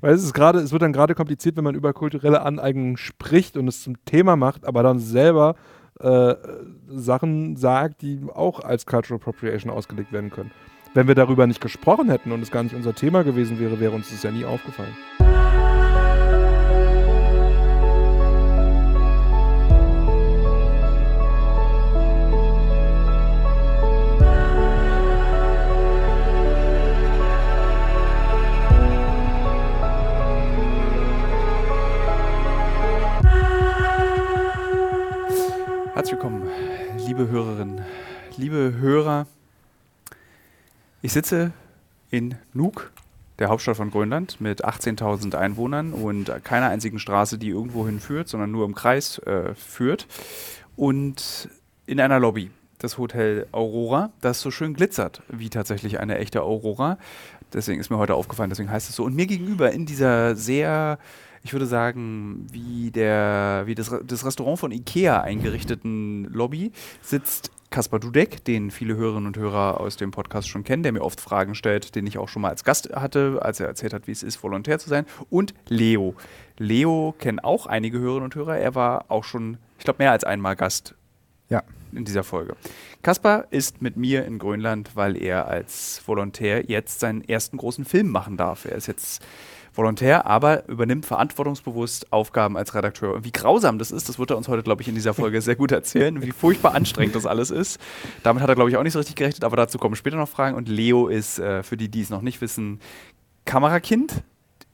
Weil es ist gerade, es wird dann gerade kompliziert, wenn man über kulturelle Aneignung spricht und es zum Thema macht, aber dann selber äh, Sachen sagt, die auch als Cultural Appropriation ausgelegt werden können. Wenn wir darüber nicht gesprochen hätten und es gar nicht unser Thema gewesen wäre, wäre uns das ja nie aufgefallen. Herzlich willkommen, liebe Hörerinnen, liebe Hörer. Ich sitze in Nuuk, der Hauptstadt von Grönland, mit 18.000 Einwohnern und keiner einzigen Straße, die irgendwo hinführt, sondern nur im Kreis äh, führt. Und in einer Lobby das Hotel Aurora, das so schön glitzert wie tatsächlich eine echte Aurora. Deswegen ist mir heute aufgefallen, deswegen heißt es so. Und mir gegenüber in dieser sehr ich würde sagen, wie, der, wie das, das Restaurant von Ikea eingerichteten Lobby sitzt Kaspar Dudek, den viele Hörerinnen und Hörer aus dem Podcast schon kennen, der mir oft Fragen stellt, den ich auch schon mal als Gast hatte, als er erzählt hat, wie es ist, Volontär zu sein. Und Leo. Leo kennen auch einige Hörerinnen und Hörer. Er war auch schon, ich glaube, mehr als einmal Gast ja. in dieser Folge. Kaspar ist mit mir in Grönland, weil er als Volontär jetzt seinen ersten großen Film machen darf. Er ist jetzt Volontär, aber übernimmt verantwortungsbewusst Aufgaben als Redakteur. Und wie grausam das ist, das wird er uns heute, glaube ich, in dieser Folge sehr gut erzählen, wie furchtbar anstrengend das alles ist. Damit hat er, glaube ich, auch nicht so richtig gerechnet, aber dazu kommen später noch Fragen. Und Leo ist, äh, für die, die es noch nicht wissen, Kamerakind.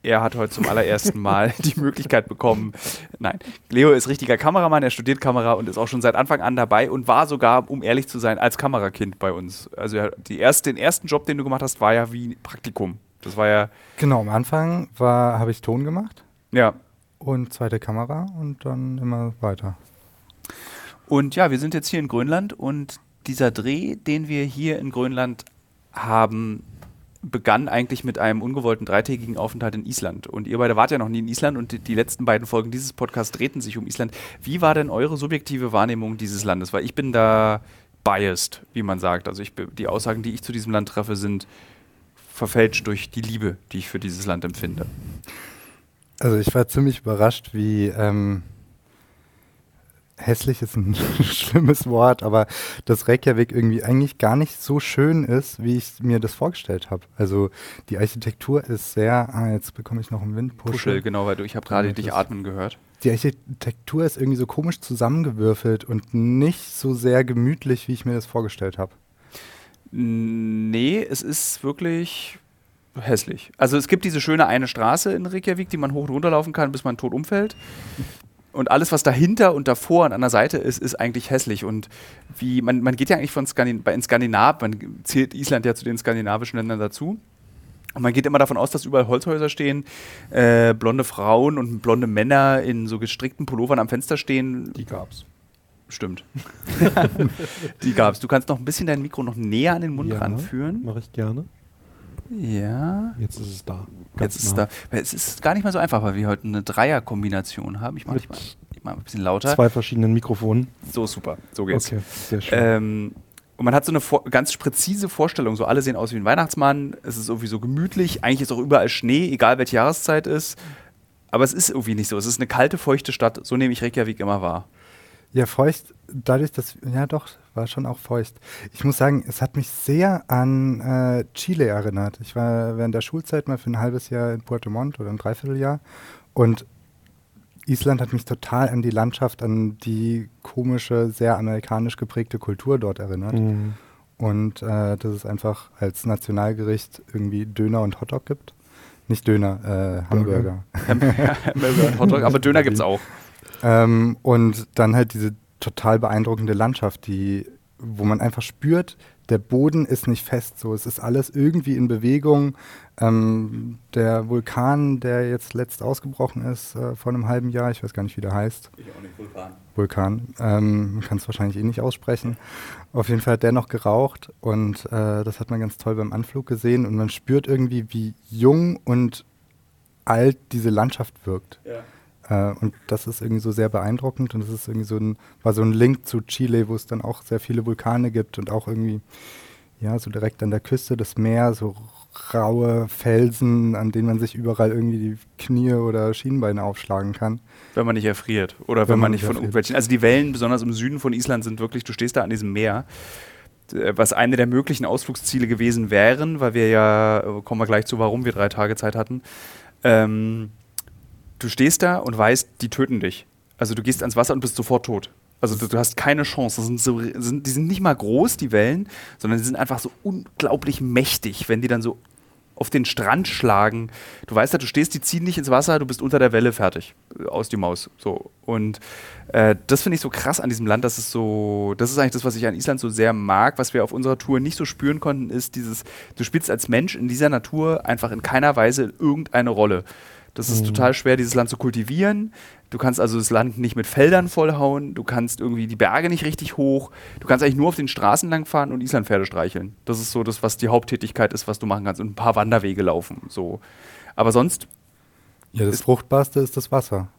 Er hat heute zum allerersten Mal die Möglichkeit bekommen. Nein, Leo ist richtiger Kameramann, er studiert Kamera und ist auch schon seit Anfang an dabei und war sogar, um ehrlich zu sein, als Kamerakind bei uns. Also erste, den ersten Job, den du gemacht hast, war ja wie Praktikum. Das war ja. Genau, am Anfang habe ich Ton gemacht. Ja. Und zweite Kamera und dann immer weiter. Und ja, wir sind jetzt hier in Grönland und dieser Dreh, den wir hier in Grönland haben, begann eigentlich mit einem ungewollten dreitägigen Aufenthalt in Island. Und ihr beide wart ja noch nie in Island und die, die, letzten beiden Folgen dieses Podcasts drehten sich um Island. Wie war denn eure subjektive Wahrnehmung dieses Landes? Weil ich bin da biased, wie man sagt. Also ich, die Aussagen, die ich zu diesem Land treffe, sind verfälscht durch die Liebe, die ich für dieses Land empfinde. Also ich war ziemlich überrascht, wie ähm, hässlich ist ein schlimmes Wort, aber dass Reykjavik irgendwie eigentlich gar nicht so schön ist, wie ich mir das vorgestellt habe. Also die Architektur ist sehr, ah, jetzt bekomme ich noch einen Windpuschel. Puschel, genau, weil du, ich habe gerade dich atmen gehört. Die Architektur ist irgendwie so komisch zusammengewürfelt und nicht so sehr gemütlich, wie ich mir das vorgestellt habe. Nee, es ist wirklich hässlich. Also es gibt diese schöne eine Straße in Reykjavik, die man hoch und runter laufen kann, bis man tot umfällt. Und alles, was dahinter und davor und an der Seite ist, ist eigentlich hässlich. Und wie man, man geht ja eigentlich von Skandin in Skandinav, man zählt Island ja zu den skandinavischen Ländern dazu. Und man geht immer davon aus, dass überall Holzhäuser stehen, äh, blonde Frauen und blonde Männer in so gestrickten Pullovern am Fenster stehen. Die gab's. Stimmt. die gab es. Du kannst noch ein bisschen dein Mikro noch näher an den Mund ja, ranführen. Mache ich gerne. Ja. Jetzt ist es da. Jetzt ist es da. Es ist gar nicht mal so einfach, weil wir heute eine Dreierkombination haben. Ich mache mal, ich mach ein bisschen lauter. Zwei verschiedenen Mikrofonen. So super. So geht's. Okay, sehr schön. Ähm, und man hat so eine ganz präzise Vorstellung. So alle sehen aus wie ein Weihnachtsmann. Es ist irgendwie so gemütlich. Eigentlich ist auch überall Schnee, egal welche Jahreszeit ist. Aber es ist irgendwie nicht so. Es ist eine kalte, feuchte Stadt. So nehme ich Reykjavik immer wahr. Ja, feucht, dadurch, dass, ja doch, war schon auch feucht. Ich muss sagen, es hat mich sehr an äh, Chile erinnert. Ich war während der Schulzeit mal für ein halbes Jahr in Puerto Montt oder ein Dreivierteljahr und Island hat mich total an die Landschaft, an die komische, sehr amerikanisch geprägte Kultur dort erinnert. Mhm. Und äh, dass es einfach als Nationalgericht irgendwie Döner und Hotdog gibt. Nicht Döner, äh, Hamburger. Hamburger und Hotdog, aber Döner gibt es auch. Ähm, und dann halt diese total beeindruckende Landschaft, die, wo man einfach spürt, der Boden ist nicht fest, so es ist alles irgendwie in Bewegung. Ähm, der Vulkan, der jetzt letzt ausgebrochen ist äh, vor einem halben Jahr, ich weiß gar nicht, wie der heißt. Ich auch nicht, Vulkan. Vulkan, ähm, man kann es wahrscheinlich eh nicht aussprechen. Auf jeden Fall hat der noch geraucht und äh, das hat man ganz toll beim Anflug gesehen und man spürt irgendwie, wie jung und alt diese Landschaft wirkt. Ja. Äh, und das ist irgendwie so sehr beeindruckend und das ist irgendwie so ein, war so ein Link zu Chile, wo es dann auch sehr viele Vulkane gibt und auch irgendwie, ja, so direkt an der Küste das Meer, so raue Felsen, an denen man sich überall irgendwie die Knie oder Schienbeine aufschlagen kann. Wenn man nicht erfriert. Oder wenn, Wenn man man nicht von irgendwelchen. Also die Wellen, besonders im Süden von Island, sind wirklich, du stehst da an diesem Meer, äh, was eine der möglichen Ausflugsziele gewesen wären, weil wir ja, äh, kommen wir gleich zu, warum wir drei Tage Zeit hatten. Ähm, du stehst da und weißt, die töten dich. Also du gehst ans Wasser und bist sofort tot. Also du, du hast keine Chance. Sind so, sind, die sind nicht mal groß, die Wellen, sondern die sind einfach so unglaublich mächtig, wenn die dann so auf den Strand schlagen. Du weißt ja, du stehst, die ziehen dich ins Wasser, du bist unter der Welle fertig. Aus die Maus. So. Und äh, das finde ich so krass an diesem Land, dass es so, das ist eigentlich das, was ich an Island so sehr mag, was wir auf unserer Tour nicht so spüren konnten, ist dieses, du spielst als Mensch in dieser Natur einfach in keiner Weise irgendeine Rolle. Das ist total schwer, dieses Land zu kultivieren. Du kannst also das Land nicht mit Feldern vollhauen. Du kannst irgendwie die Berge nicht richtig hoch. Du kannst eigentlich nur auf den Straßen langfahren und Islandpferde streicheln. Das ist so das, was die Haupttätigkeit ist, was du machen kannst. Und ein paar Wanderwege laufen. So. Aber sonst, Ja, das Fruchtbarste ist das Wasser.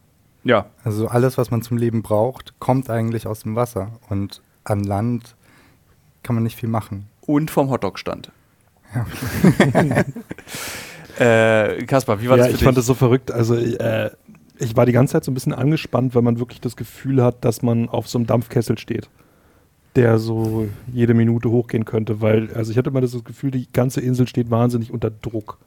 ja, Also alles, was man zum Leben braucht, kommt eigentlich aus dem Wasser. Und an Land kann man nicht viel machen. und vom Hotdog-Stand. äh, Kaspar, wie war ja, das für ich dich? fand das so verrückt. Also äh, ich war die ganze Zeit so ein bisschen angespannt, weil man wirklich das Gefühl hat, dass man auf so einem Dampfkessel steht, der so jede Minute hochgehen könnte. Weil, also ich hatte immer das Gefühl, die ganze Insel steht wahnsinnig unter Druck.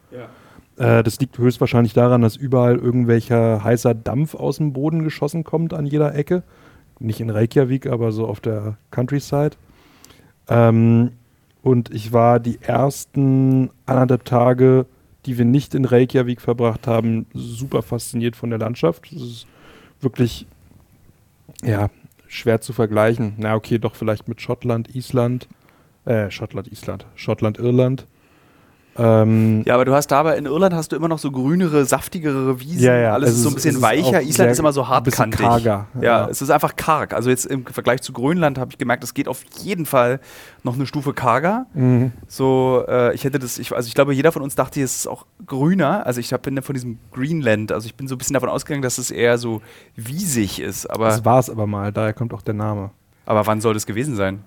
Äh, das liegt höchstwahrscheinlich daran, dass überall irgendwelcher heißer Dampf aus dem Boden geschossen kommt an jeder Ecke. Nicht in Reykjavik, aber so auf der Countryside. Ähm, und ich war die ersten anderthalb Tage, die wir nicht in Reykjavik verbracht haben, super fasziniert von der Landschaft. Das ist wirklich, ja, schwer zu vergleichen. Na, okay, doch vielleicht mit Schottland, Island, äh, Schottland, Island, Schottland, Irland. Ähm, Ja, aber du hast dabei in Irland hast du immer noch so grünere, saftigere Wiesen. Ja, ja, Alles also ist so ein bisschen weicher. Island ist immer so hartkantig. karger, Ja, ja. es ist einfach karg. Also jetzt im Vergleich zu Grönland habe ich gemerkt, es geht auf jeden Fall noch eine Stufe karger. mhm. So, äh, ich hätte das, ich, also ich glaube, jeder von uns dachte, es ist auch grüner. Also ich bin von diesem Greenland, also ich bin so ein bisschen davon ausgegangen, dass es eher so wiesig ist. Aber, Das war es aber mal, daher kommt auch der Name. aber wann soll das gewesen sein?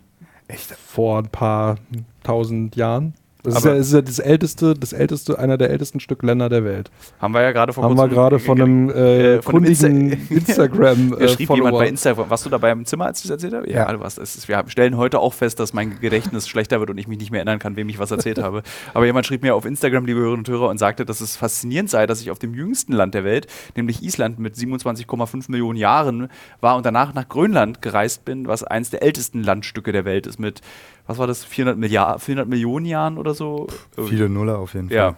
Echt? Vor ein paar tausend Jahren. Das ist ja, es ist ja das älteste, das älteste, einer der ältesten Stück Länder der Welt. Haben wir ja gerade vor Haben wir gerade von einem äh, äh, von einem kundigen Insta- Instagram äh, schrieb jemand bei Instagram. Warst du dabei im Zimmer, als ich das erzählt habe? Ja, Ja. du warst. Es ist, wir stellen heute auch fest, dass mein Gedächtnis schlechter wird und ich mich nicht mehr erinnern kann, wem ich was erzählt habe. Aber jemand schrieb mir auf Instagram, liebe Hörerinnen und Hörer, und sagte, dass es faszinierend sei, dass ich auf dem jüngsten Land der Welt, nämlich Island mit 27,5 Millionen Jahren, war und danach nach Grönland gereist bin, was eines der ältesten Landstücke der Welt ist mit, was war das, 400, Milliard, 400 Millionen Jahren oder so? Viele Nuller auf jeden Fall. Ja.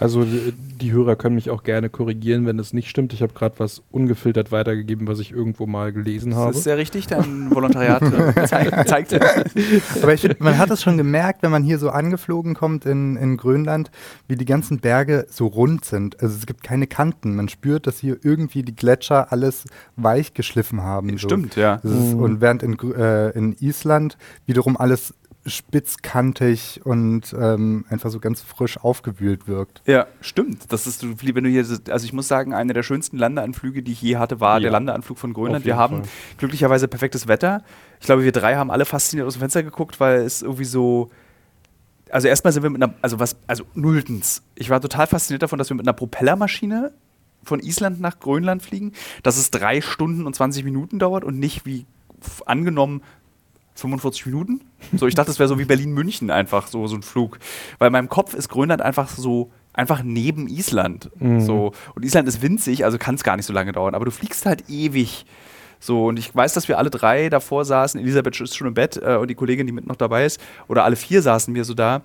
Also die, die Hörer können mich auch gerne korrigieren, wenn es nicht stimmt. Ich habe gerade was ungefiltert weitergegeben, was ich irgendwo mal gelesen habe. Das ist sehr richtig, dein Volontariat äh, zeigt, zeigt Aber ich man hat es schon gemerkt, wenn man hier so angeflogen kommt in, in Grönland, wie die ganzen Berge so rund sind. Also es gibt keine Kanten. Man spürt, dass hier irgendwie die Gletscher alles weich geschliffen haben. So. Stimmt, ja. Ist, Mhm. Und während in, äh, in Island wiederum alles spitzkantig und ähm, einfach so ganz frisch aufgewühlt wirkt. Ja, stimmt. Das ist, wenn du hier, also ich muss sagen, einer der schönsten Landeanflüge, die ich je hatte, war Ja. der Landeanflug von Grönland. Wir haben Fall. glücklicherweise perfektes Wetter. Ich glaube, wir drei haben alle fasziniert aus dem Fenster geguckt, weil es irgendwie so. Also erstmal sind wir mit einer, also was, also nulltens. Ich war total fasziniert davon, dass wir mit einer Propellermaschine von Island nach Grönland fliegen, dass es drei Stunden und 20 Minuten dauert und nicht wie angenommen 45 Minuten. So, ich dachte, es wäre so wie Berlin-München einfach so, so ein Flug. Weil in meinem Kopf ist Grönland einfach so, einfach neben Island. Mhm. So. Und Island ist winzig, also kann es gar nicht so lange dauern. Aber du fliegst halt ewig. So, und ich weiß, dass wir alle drei davor saßen. Elisabeth ist schon im Bett äh, und die Kollegin, die mit noch dabei ist, oder alle vier saßen wir so da,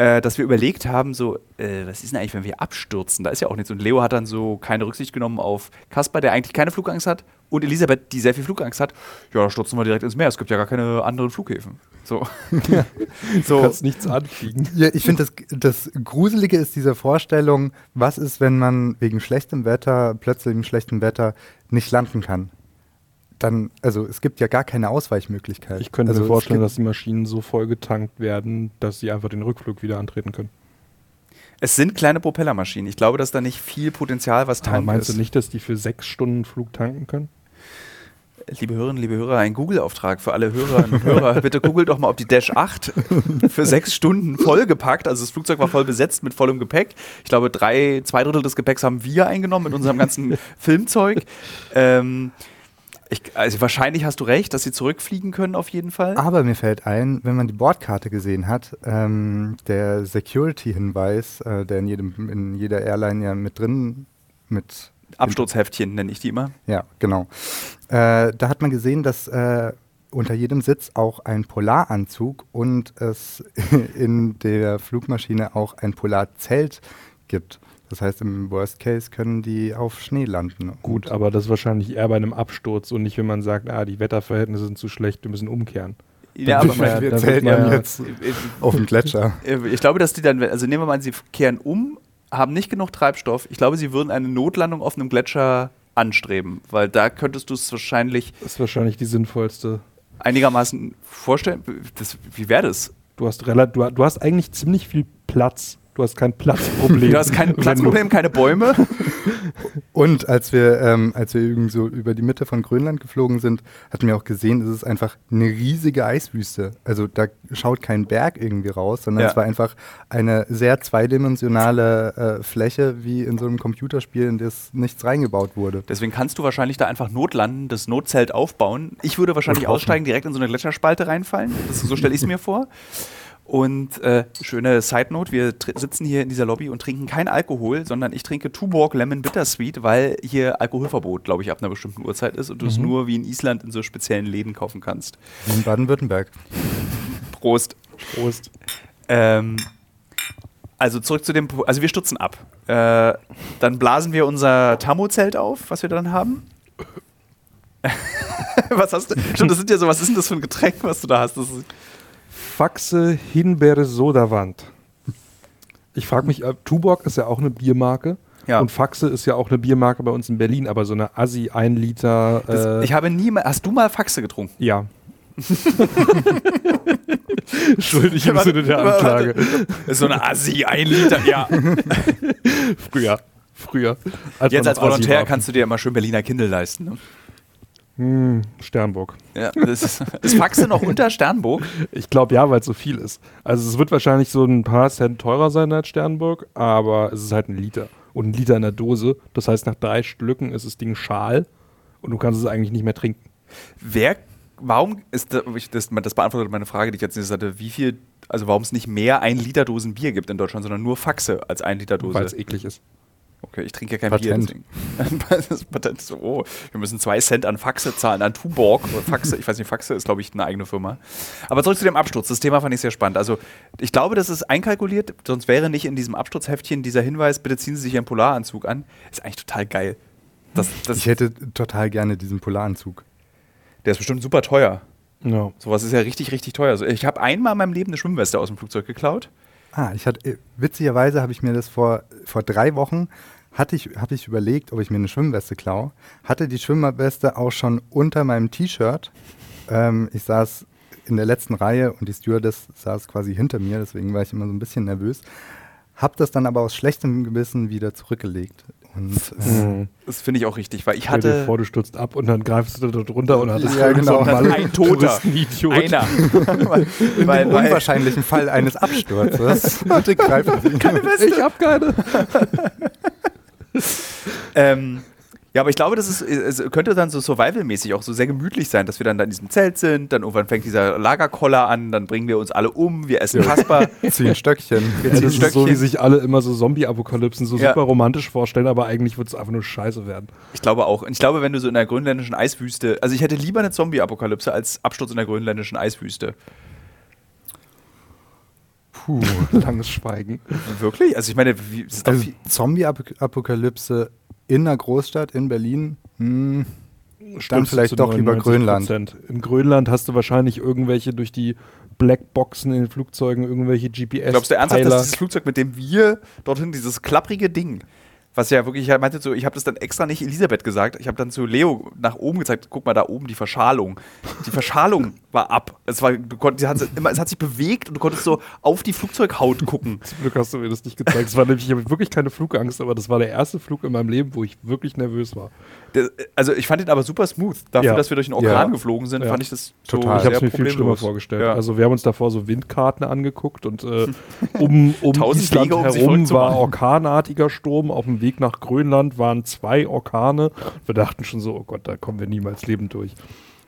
äh, dass wir überlegt haben, so, äh, was ist denn eigentlich, wenn wir abstürzen? Da ist ja auch nichts. Und Leo hat dann so keine Rücksicht genommen auf Kaspar, der eigentlich keine Flugangst hat, und Elisabeth, die sehr viel Flugangst hat. Ja, da stürzen wir direkt ins Meer. Es gibt ja gar keine anderen Flughäfen. So. Du so. kannst nichts anfliegen. Ja, ich finde, das, das Gruselige ist diese Vorstellung, was ist, wenn man wegen schlechtem Wetter, plötzlich im schlechten Wetter, nicht landen kann. Dann, also es gibt ja gar keine Ausweichmöglichkeit. Ich könnte also mir vorstellen, dass die Maschinen so voll getankt werden, dass sie einfach den Rückflug wieder antreten können. Es sind kleine Propellermaschinen. Ich glaube, dass da nicht viel Potenzial, was Aber tanken meinst ist. du nicht, dass die für sechs Stunden Flug tanken können? Liebe Hörerinnen, liebe Hörer, ein Google-Auftrag für alle Hörerinnen und Hörer. Bitte googelt doch mal, ob die Dash 8 für sechs Stunden vollgepackt, also das Flugzeug war voll besetzt mit vollem Gepäck. Ich glaube, drei, zwei Drittel des Gepäcks haben wir eingenommen mit unserem ganzen Filmzeug. Ähm, ich, also wahrscheinlich hast du recht, dass sie zurückfliegen können auf jeden Fall. Aber mir fällt ein, wenn man die Bordkarte gesehen hat, ähm, der Security-Hinweis, äh, der in, jedem, in jeder Airline ja mit drin mit Absturzheftchen nenne ich die immer. Ja, genau. Äh, da hat man gesehen, dass äh, unter jedem Sitz auch ein Polaranzug und es in der Flugmaschine auch ein Polarzelt gibt. Das heißt, im Worst Case können die auf Schnee landen. Gut, aber das ist wahrscheinlich eher bei einem Absturz und nicht, wenn man sagt, ah, die Wetterverhältnisse sind zu schlecht, wir müssen umkehren. Ja, aber aber wir da wird zelten man ja- jetzt auf dem Gletscher. Äh, ich glaube, dass die dann, also nehmen wir mal an, sie kehren um, haben nicht genug Treibstoff. Ich glaube, sie würden eine Notlandung auf einem Gletscher anstreben, weil da könntest du es wahrscheinlich Das ist wahrscheinlich die sinnvollste. einigermaßen vorstellen. Das, wie wäre das? Du hast, du, du hast eigentlich ziemlich viel Platz. Du hast kein Platzproblem. Du hast kein Platzproblem, keine Bäume. Und als wir, ähm, als wir irgendwie so über die Mitte von Grönland geflogen sind, hatten wir auch gesehen, es ist einfach eine riesige Eiswüste. Also da schaut kein Berg irgendwie raus, sondern Ja. es war einfach eine sehr zweidimensionale äh, Fläche, wie in so einem Computerspiel, in das nichts reingebaut wurde. Deswegen kannst du wahrscheinlich da einfach notlanden, das Notzelt aufbauen. Ich würde wahrscheinlich aussteigen, direkt in so eine Gletscherspalte reinfallen. Das, so stelle ich es mir vor. Und äh, schöne Side Note: Wir sitzen hier in dieser Lobby und trinken kein Alkohol, sondern ich trinke Tuborg Lemon Bittersweet, weil hier Alkoholverbot, glaube ich, ab einer bestimmten Uhrzeit ist und du es nur wie in Island in so speziellen Läden kaufen kannst. Wie in Baden-Württemberg. Prost. Prost. Ähm, also zurück zu dem, Po- also wir stürzen ab. Äh, dann blasen wir unser Thermozelt auf, was wir dann haben. was hast du? Stimmt, das sind ja so, was ist denn das für ein Getränk, was du da hast? Das ist, Faxe Himbeere Sodawand. Ich frage mich, äh, Tuborg ist ja auch eine Biermarke. Ja. Und Faxe ist ja auch eine Biermarke bei uns in Berlin, aber so eine Assi 1 Liter. das, äh, ich habe nie mal, hast du mal Faxe getrunken? ja. Schuldig im Sinne der Anklage. Das so eine Assi, ein Liter, ja. Früher. Früher. Jetzt als noch Assi Volontär kannst du dir immer schön Berliner Kindle leisten. Ne? Hm, Sternburg. Ja, das ist, ist Faxe noch unter Sternburg? Ich glaube ja, weil es so viel ist. Also es wird wahrscheinlich so ein paar Cent teurer sein als Sternburg, aber es ist halt ein Liter. Und ein Liter in der Dose. Das heißt, nach drei Stücken ist das Ding schal und du kannst es eigentlich nicht mehr trinken. Wer, warum ist das, das beantwortet meine Frage, die ich jetzt nicht hatte, wie viel, also warum es nicht mehr ein Liter Dosen Bier gibt in Deutschland, sondern nur Faxe als ein Liter Weil es Dose. eklig ist. Okay, ich trinke ja kein Patent. Bier, deswegen. das ist Patent so, oh, wir müssen zwei Cent an Faxe zahlen, an Tuborg. Oder Faxe, ich weiß nicht, Faxe ist, glaube ich, eine eigene Firma. Aber zurück zu dem Absturz. Das Thema fand ich sehr spannend. Also, ich glaube, das ist einkalkuliert, sonst wäre nicht in diesem Absturzheftchen dieser Hinweis, bitte ziehen Sie sich Ihren Polaranzug an. Ist eigentlich total geil. Das, das, Ich hätte total gerne diesen Polaranzug. der ist bestimmt super teuer. Ja. Sowas ist ja richtig, richtig teuer. Also ich habe einmal in meinem Leben eine Schwimmweste aus dem Flugzeug geklaut. Ah, ich hatte, äh, witzigerweise habe ich mir das vor, vor drei Wochen, hatte ich, habe ich überlegt, ob ich mir eine Schwimmweste klaue. Hatte die Schwimmweste auch schon unter meinem T-Shirt. Ähm, ich saß in der letzten Reihe und die Stewardess saß quasi hinter mir, deswegen war ich immer so ein bisschen nervös. Hab das dann aber aus schlechtem Gewissen wieder zurückgelegt. Und äh. Das finde ich auch richtig, weil ich Stell dir hatte vor, du stürzt ab und dann greifst du da drunter und hattest Ja, so genau. einen ein Toter. Touristenidiot. einer. in weil, dem weil, unwahrscheinlichen Fall eines Absturzes. Bitte greifen Sie. Ich hab keine. ähm, ja, aber ich glaube, das ist, es könnte dann so Survival-mäßig auch so sehr gemütlich sein, dass wir dann da in diesem Zelt sind, dann irgendwann fängt dieser Lagerkoller an, dann bringen wir uns alle um, wir essen Kasper. Ziehen Stöckchen. Wir Ja, ziehen das ist so, Stöckchen. wie sich alle immer so Zombie-Apokalypsen so Ja. super romantisch vorstellen, aber eigentlich wird es einfach nur scheiße werden. Ich glaube auch. Und ich glaube, wenn du so in der grönländischen Eiswüste, also ich hätte lieber eine Zombie-Apokalypse als Absturz in der grönländischen Eiswüste. Puh, langes Schweigen. Wirklich? Also ich meine, wie, Also Zombie-Apokalypse in einer Großstadt in Berlin. Hm. Du vielleicht doch lieber 99%. In Grönland hast du wahrscheinlich irgendwelche durch die Blackboxen in den Flugzeugen, irgendwelche GPS. Glaubst du ernsthaft, dass dieses Flugzeug, mit dem wir dorthin, dieses klapprige Ding, was ja wirklich, ich meinte so, ich habe das dann extra nicht Elisabeth gesagt, ich habe dann zu Leo nach oben gezeigt, guck mal da oben die Verschalung. Die Verschalung war ab. Es, war, du konnt, hat, immer, es hat sich bewegt und du konntest so auf die Flugzeughaut gucken. Zum Glück hast du mir das nicht gezeigt. Das war nämlich, ich habe wirklich keine Flugangst, aber das war der erste Flug in meinem Leben, wo ich wirklich nervös war. Der, also ich fand ihn aber super smooth. Dafür, Ja. dass wir durch einen Orkan Ja. geflogen sind, Ja. fand ich das so Total. Ich habe es mir viel schlimmer vorgestellt. Also wir haben uns davor so Windkarten angeguckt und äh, um, um Island Wege, um herum war orkanartiger Sturm. Auf dem Weg nach Grönland waren zwei Orkane. Wir dachten schon so, oh Gott, da kommen wir niemals lebend durch.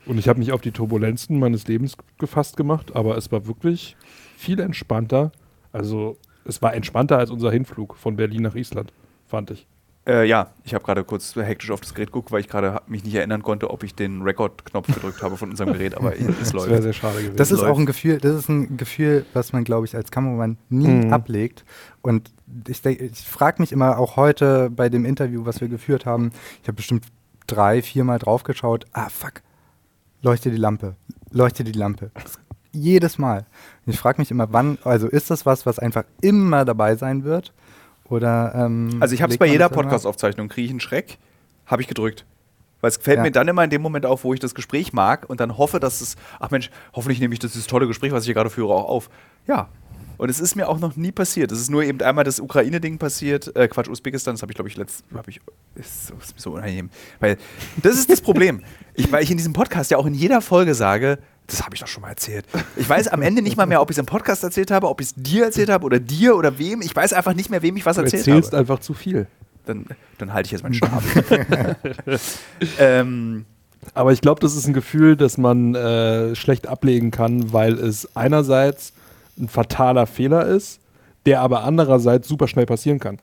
Und ich habe mich auf die Turbulenzen meines Lebens gefasst gemacht, aber es war wirklich viel entspannter. Also es war entspannter als unser Hinflug von Berlin nach Island, fand ich. Äh, ja, ich habe gerade kurz hektisch auf das Gerät geguckt, weil ich gerade mich nicht erinnern konnte, ob ich den Record-Knopf gedrückt habe von unserem Gerät, aber es Das wäre läuft. sehr schade gewesen. Das ist läuft. auch ein Gefühl, das ist ein Gefühl, was man, glaube ich, als Kameramann nie Mhm. ablegt. Und ich, ich frage mich immer auch heute bei dem Interview, was wir geführt haben, ich habe bestimmt drei, viermal drauf geschaut, ah fuck, leuchte die Lampe, leuchte die Lampe. Jedes Mal. Ich frage mich immer, wann, also ist das was, was einfach immer dabei sein wird? Oder, ähm, Also ich habe es bei jeder Podcast-Aufzeichnung, kriege ich einen Schreck, habe ich gedrückt. Weil es fällt Ja. mir dann immer in dem Moment auf, wo ich das Gespräch mag und dann hoffe, dass es, ach Mensch, hoffentlich nehme ich das, dieses tolle Gespräch, was ich hier gerade führe, auch auf. Ja. Und es ist mir auch noch nie passiert. Es ist nur eben einmal das Ukraine-Ding passiert, äh, Quatsch, Usbekistan, das habe ich, glaube ich, letzt, habe ich, ist so, ist so unangenehm. Weil das ist das Problem. Ich, weil ich in diesem Podcast ja auch in jeder Folge sage, das habe ich doch schon mal erzählt. Ich weiß am Ende nicht mal mehr, ob ich es im Podcast erzählt habe, ob ich es dir erzählt habe oder dir oder wem. Ich weiß einfach nicht mehr, wem ich was du erzählt erzählst habe einfach zu viel. dann, dann halte ich jetzt meinen Stab. ähm, Aber ich glaube, das ist ein Gefühl, das man äh, schlecht ablegen kann, weil es einerseits ein fataler Fehler ist, der aber andererseits super schnell passieren kann.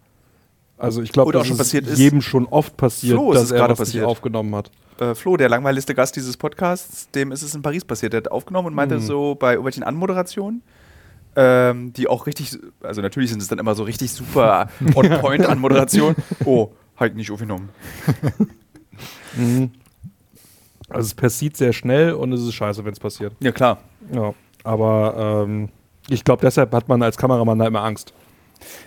Also ich glaube, dass schon passiert ist. jedem schon oft passiert, Flo ist dass es er gerade was nicht passiert. aufgenommen hat. äh, Flo, der langweiligste Gast dieses Podcasts, dem ist es in Paris passiert. Der hat aufgenommen und meinte Hm. so bei irgendwelchen Anmoderationen, ähm, die auch richtig, also natürlich sind es dann immer so richtig super on-point-Anmoderationen. Oh, halt nicht aufgenommen. Mhm. Also es passiert sehr schnell und es ist scheiße, wenn es passiert. Ja, klar. Ja, aber ähm, ich glaube, deshalb hat man als Kameramann da immer Angst.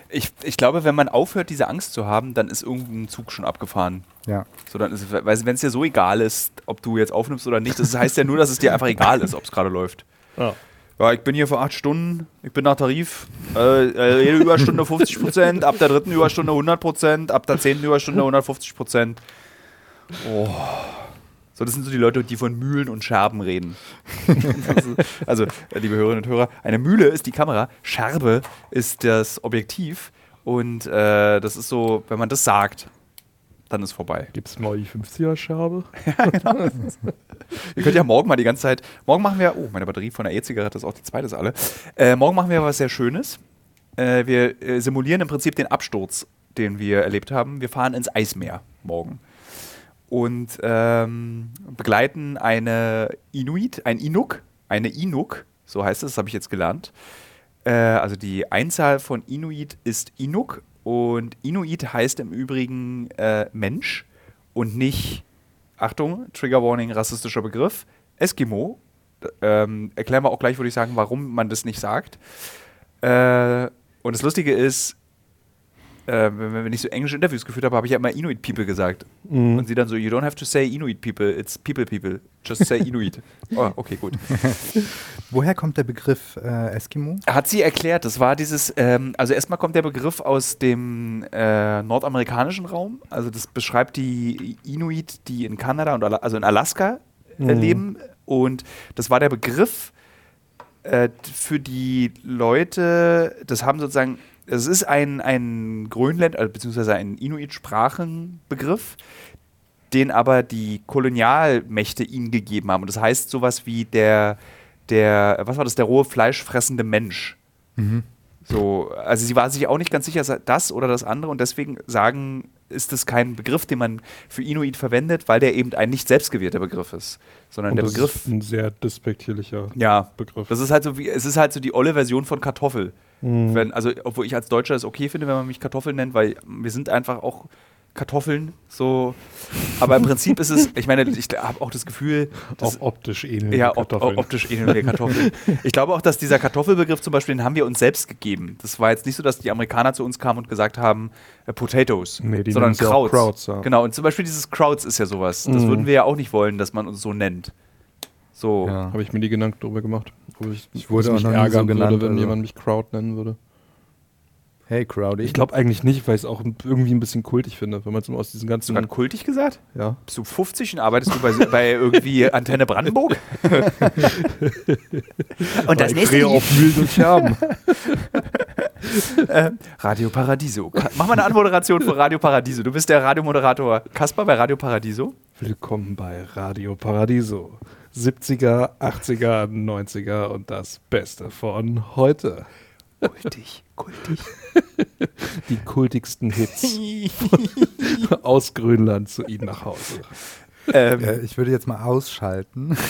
Ich, ich glaube, wenn man aufhört, diese Angst zu haben, dann ist irgendein Zug schon abgefahren. Ja. So, dann ist, weil wenn es dir so egal ist, ob du jetzt aufnimmst oder nicht, das heißt ja nur, dass es dir einfach egal ist, ob es gerade läuft. Ja. Ja, ich bin hier für acht Stunden, ich bin nach Tarif, äh, äh, jede Überstunde 50 Prozent, ab der dritten Überstunde 100 Prozent, ab der zehnten Überstunde 150 Prozent. Oh. So, das sind so die Leute, die von Mühlen und Scherben reden. Also, äh, liebe Hörerinnen und Hörer, eine Mühle ist die Kamera, Scherbe ist das Objektiv und äh, das ist so, wenn man das sagt, dann ist vorbei. Gibt es mal die 50er-Scherbe? Ihr könnt ja morgen mal die ganze Zeit. Morgen machen wir. Oh, meine Batterie von der E-Zigarette ist auch die zweite ist alle. Äh, morgen machen wir was sehr Schönes. Äh, wir äh, simulieren im Prinzip den Absturz, den wir erlebt haben. Wir fahren ins Eismeer morgen. Und ähm, begleiten eine Inuit, ein Inuk, eine Inuk, so heißt es, das habe ich jetzt gelernt. Äh, also die Einzahl von Inuit ist Inuk und Inuit heißt im Übrigen äh, Mensch und nicht, Achtung, Trigger Warning, rassistischer Begriff, Eskimo. Ähm, erklären wir auch gleich, würde ich sagen, warum man das nicht sagt. Äh, und das Lustige ist, äh, wenn, wenn ich so englische Interviews geführt habe, habe ich ja immer Inuit People gesagt. Mhm. Und sie dann so, you don't have to say Inuit People, it's People People. Just say Inuit. oh, okay, gut. Woher kommt der Begriff äh, Eskimo? Hat sie erklärt, das war dieses, ähm, also erstmal kommt der Begriff aus dem äh, nordamerikanischen Raum. Also das beschreibt die Inuit, die in Kanada und also in Alaska äh, Mhm. leben. Und das war der Begriff äh, für die Leute, das haben sozusagen, es ist ein, ein Grönland, also beziehungsweise ein Inuit-Sprachenbegriff, den aber die Kolonialmächte ihnen gegeben haben. Und das heißt sowas wie der, der, was war das, der rohe fleischfressende Mensch. So, also sie war sich auch nicht ganz sicher, das oder das andere und deswegen sagen, ist das kein Begriff, den man für Inuit verwendet, weil der eben ein nicht selbstgewählter Begriff ist, sondern Und der das Begriff, ist ein sehr despektierlicher ja, Begriff. das ist halt so wie, es ist halt so die olle Version von Kartoffel. Mhm. Wenn, also, obwohl ich als Deutscher es okay finde, wenn man mich Kartoffel nennt, weil wir sind einfach auch Kartoffeln, so. Aber im Prinzip ist es, ich meine, ich habe auch das Gefühl, dass, auch optisch ähneln ja, Kartoffeln. optisch ähneln wir Kartoffeln. Ich glaube auch, dass dieser Kartoffelbegriff zum Beispiel, den haben wir uns selbst gegeben. Das war jetzt nicht so, dass die Amerikaner zu uns kamen und gesagt haben, äh, Potatoes, Nee, sondern Krauts. Krauts, ja. Genau, und zum Beispiel dieses Krauts ist ja sowas. Das Mhm. würden wir ja auch nicht wollen, dass man uns so nennt. So. Ja. Habe ich mir die Gedanken darüber gemacht. Ob ich, Ich wurde auch mich noch nie so ärgern genannt, würde, wenn also. jemand mich Crowd nennen würde. Hey, Crowdy. Ich glaube eigentlich nicht, weil ich es auch irgendwie ein bisschen kultig finde, wenn man es aus diesen Hast du ganzen. gerade kultig gesagt? Ja. Bist du 50 und arbeitest du bei, bei irgendwie Antenne Brandenburg? und das ich nächste drehe Lied, auf Mühlen und Scherben. äh, Radio Paradiso. Mach mal eine Anmoderation für Radio Paradiso. Du bist der Radiomoderator Kasper bei Radio Paradiso. Willkommen bei Radio Paradiso. 70er, 80er, 90er und das Beste von heute. Kultig, kultig. Die kultigsten Hits aus Grönland zu Ihnen nach Hause. ähm, Äh, ich würde jetzt mal ausschalten.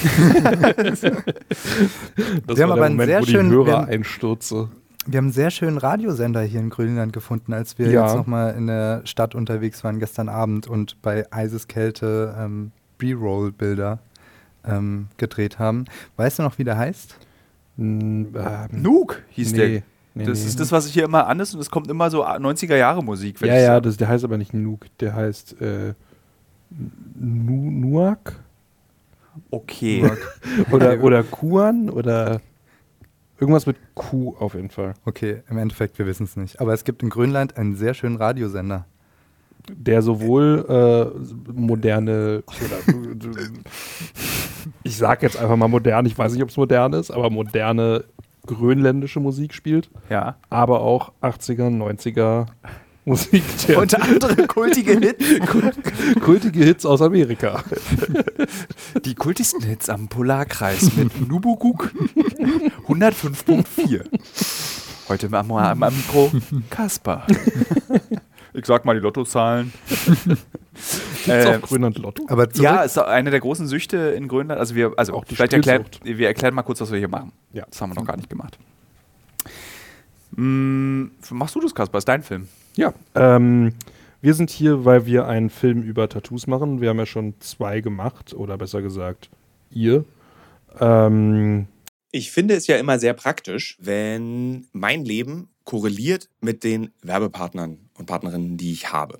Das Wir haben aber einen Moment, sehr wo die schönen- wir Hörer haben- einstürze. Wir haben einen sehr schönen Radiosender hier in Grönland gefunden, als wir Ja. jetzt nochmal in der Stadt unterwegs waren gestern Abend und bei Eiseskälte ähm, B-Roll-Bilder ähm, gedreht haben. Weißt du noch, wie der heißt? Ähm, Nuke hieß der. nee, nee, Das nee. ist das, was hier immer an ist und es kommt immer so 90er Jahre Musik. wenn Ja, ich ja, das, der heißt aber nicht Nuke, der heißt äh, Nu Nuak Okay. oder, oder Kuan oder irgendwas mit Q auf jeden Fall. Okay, im Endeffekt, wir wissen es nicht. Aber es gibt in Grönland einen sehr schönen Radiosender. Der sowohl äh, moderne, oder, ich sag jetzt einfach mal modern, ich weiß nicht, ob es modern ist, aber moderne grönländische Musik spielt, Ja. aber auch 80er, 90er Musik Unter anderem kultige Hits. kultige Hits aus Amerika. Die kultigsten Hits am Polarkreis mit Nubuguk 105.4. Heute am, am Mikro Kasper. Ich sag mal die Lottozahlen. Gibt's Äh, auf Grönland Lotto? Aber zurück, ja, ist eine der großen Süchte in Grönland. Also wir, also Auch die vielleicht erklären, wir erklären mal kurz, was wir hier machen. Ja. Das haben wir noch gar nicht gemacht. Mm, machst du das, Kasper? Ist dein Film. Ja, ähm, wir sind hier, weil wir einen Film über Tattoos machen. Wir haben ja schon zwei gemacht, oder besser gesagt, ihr. Ähm, Ich finde es ja immer sehr praktisch, wenn mein Leben korreliert mit den Werbepartnern und Partnerinnen, die ich habe.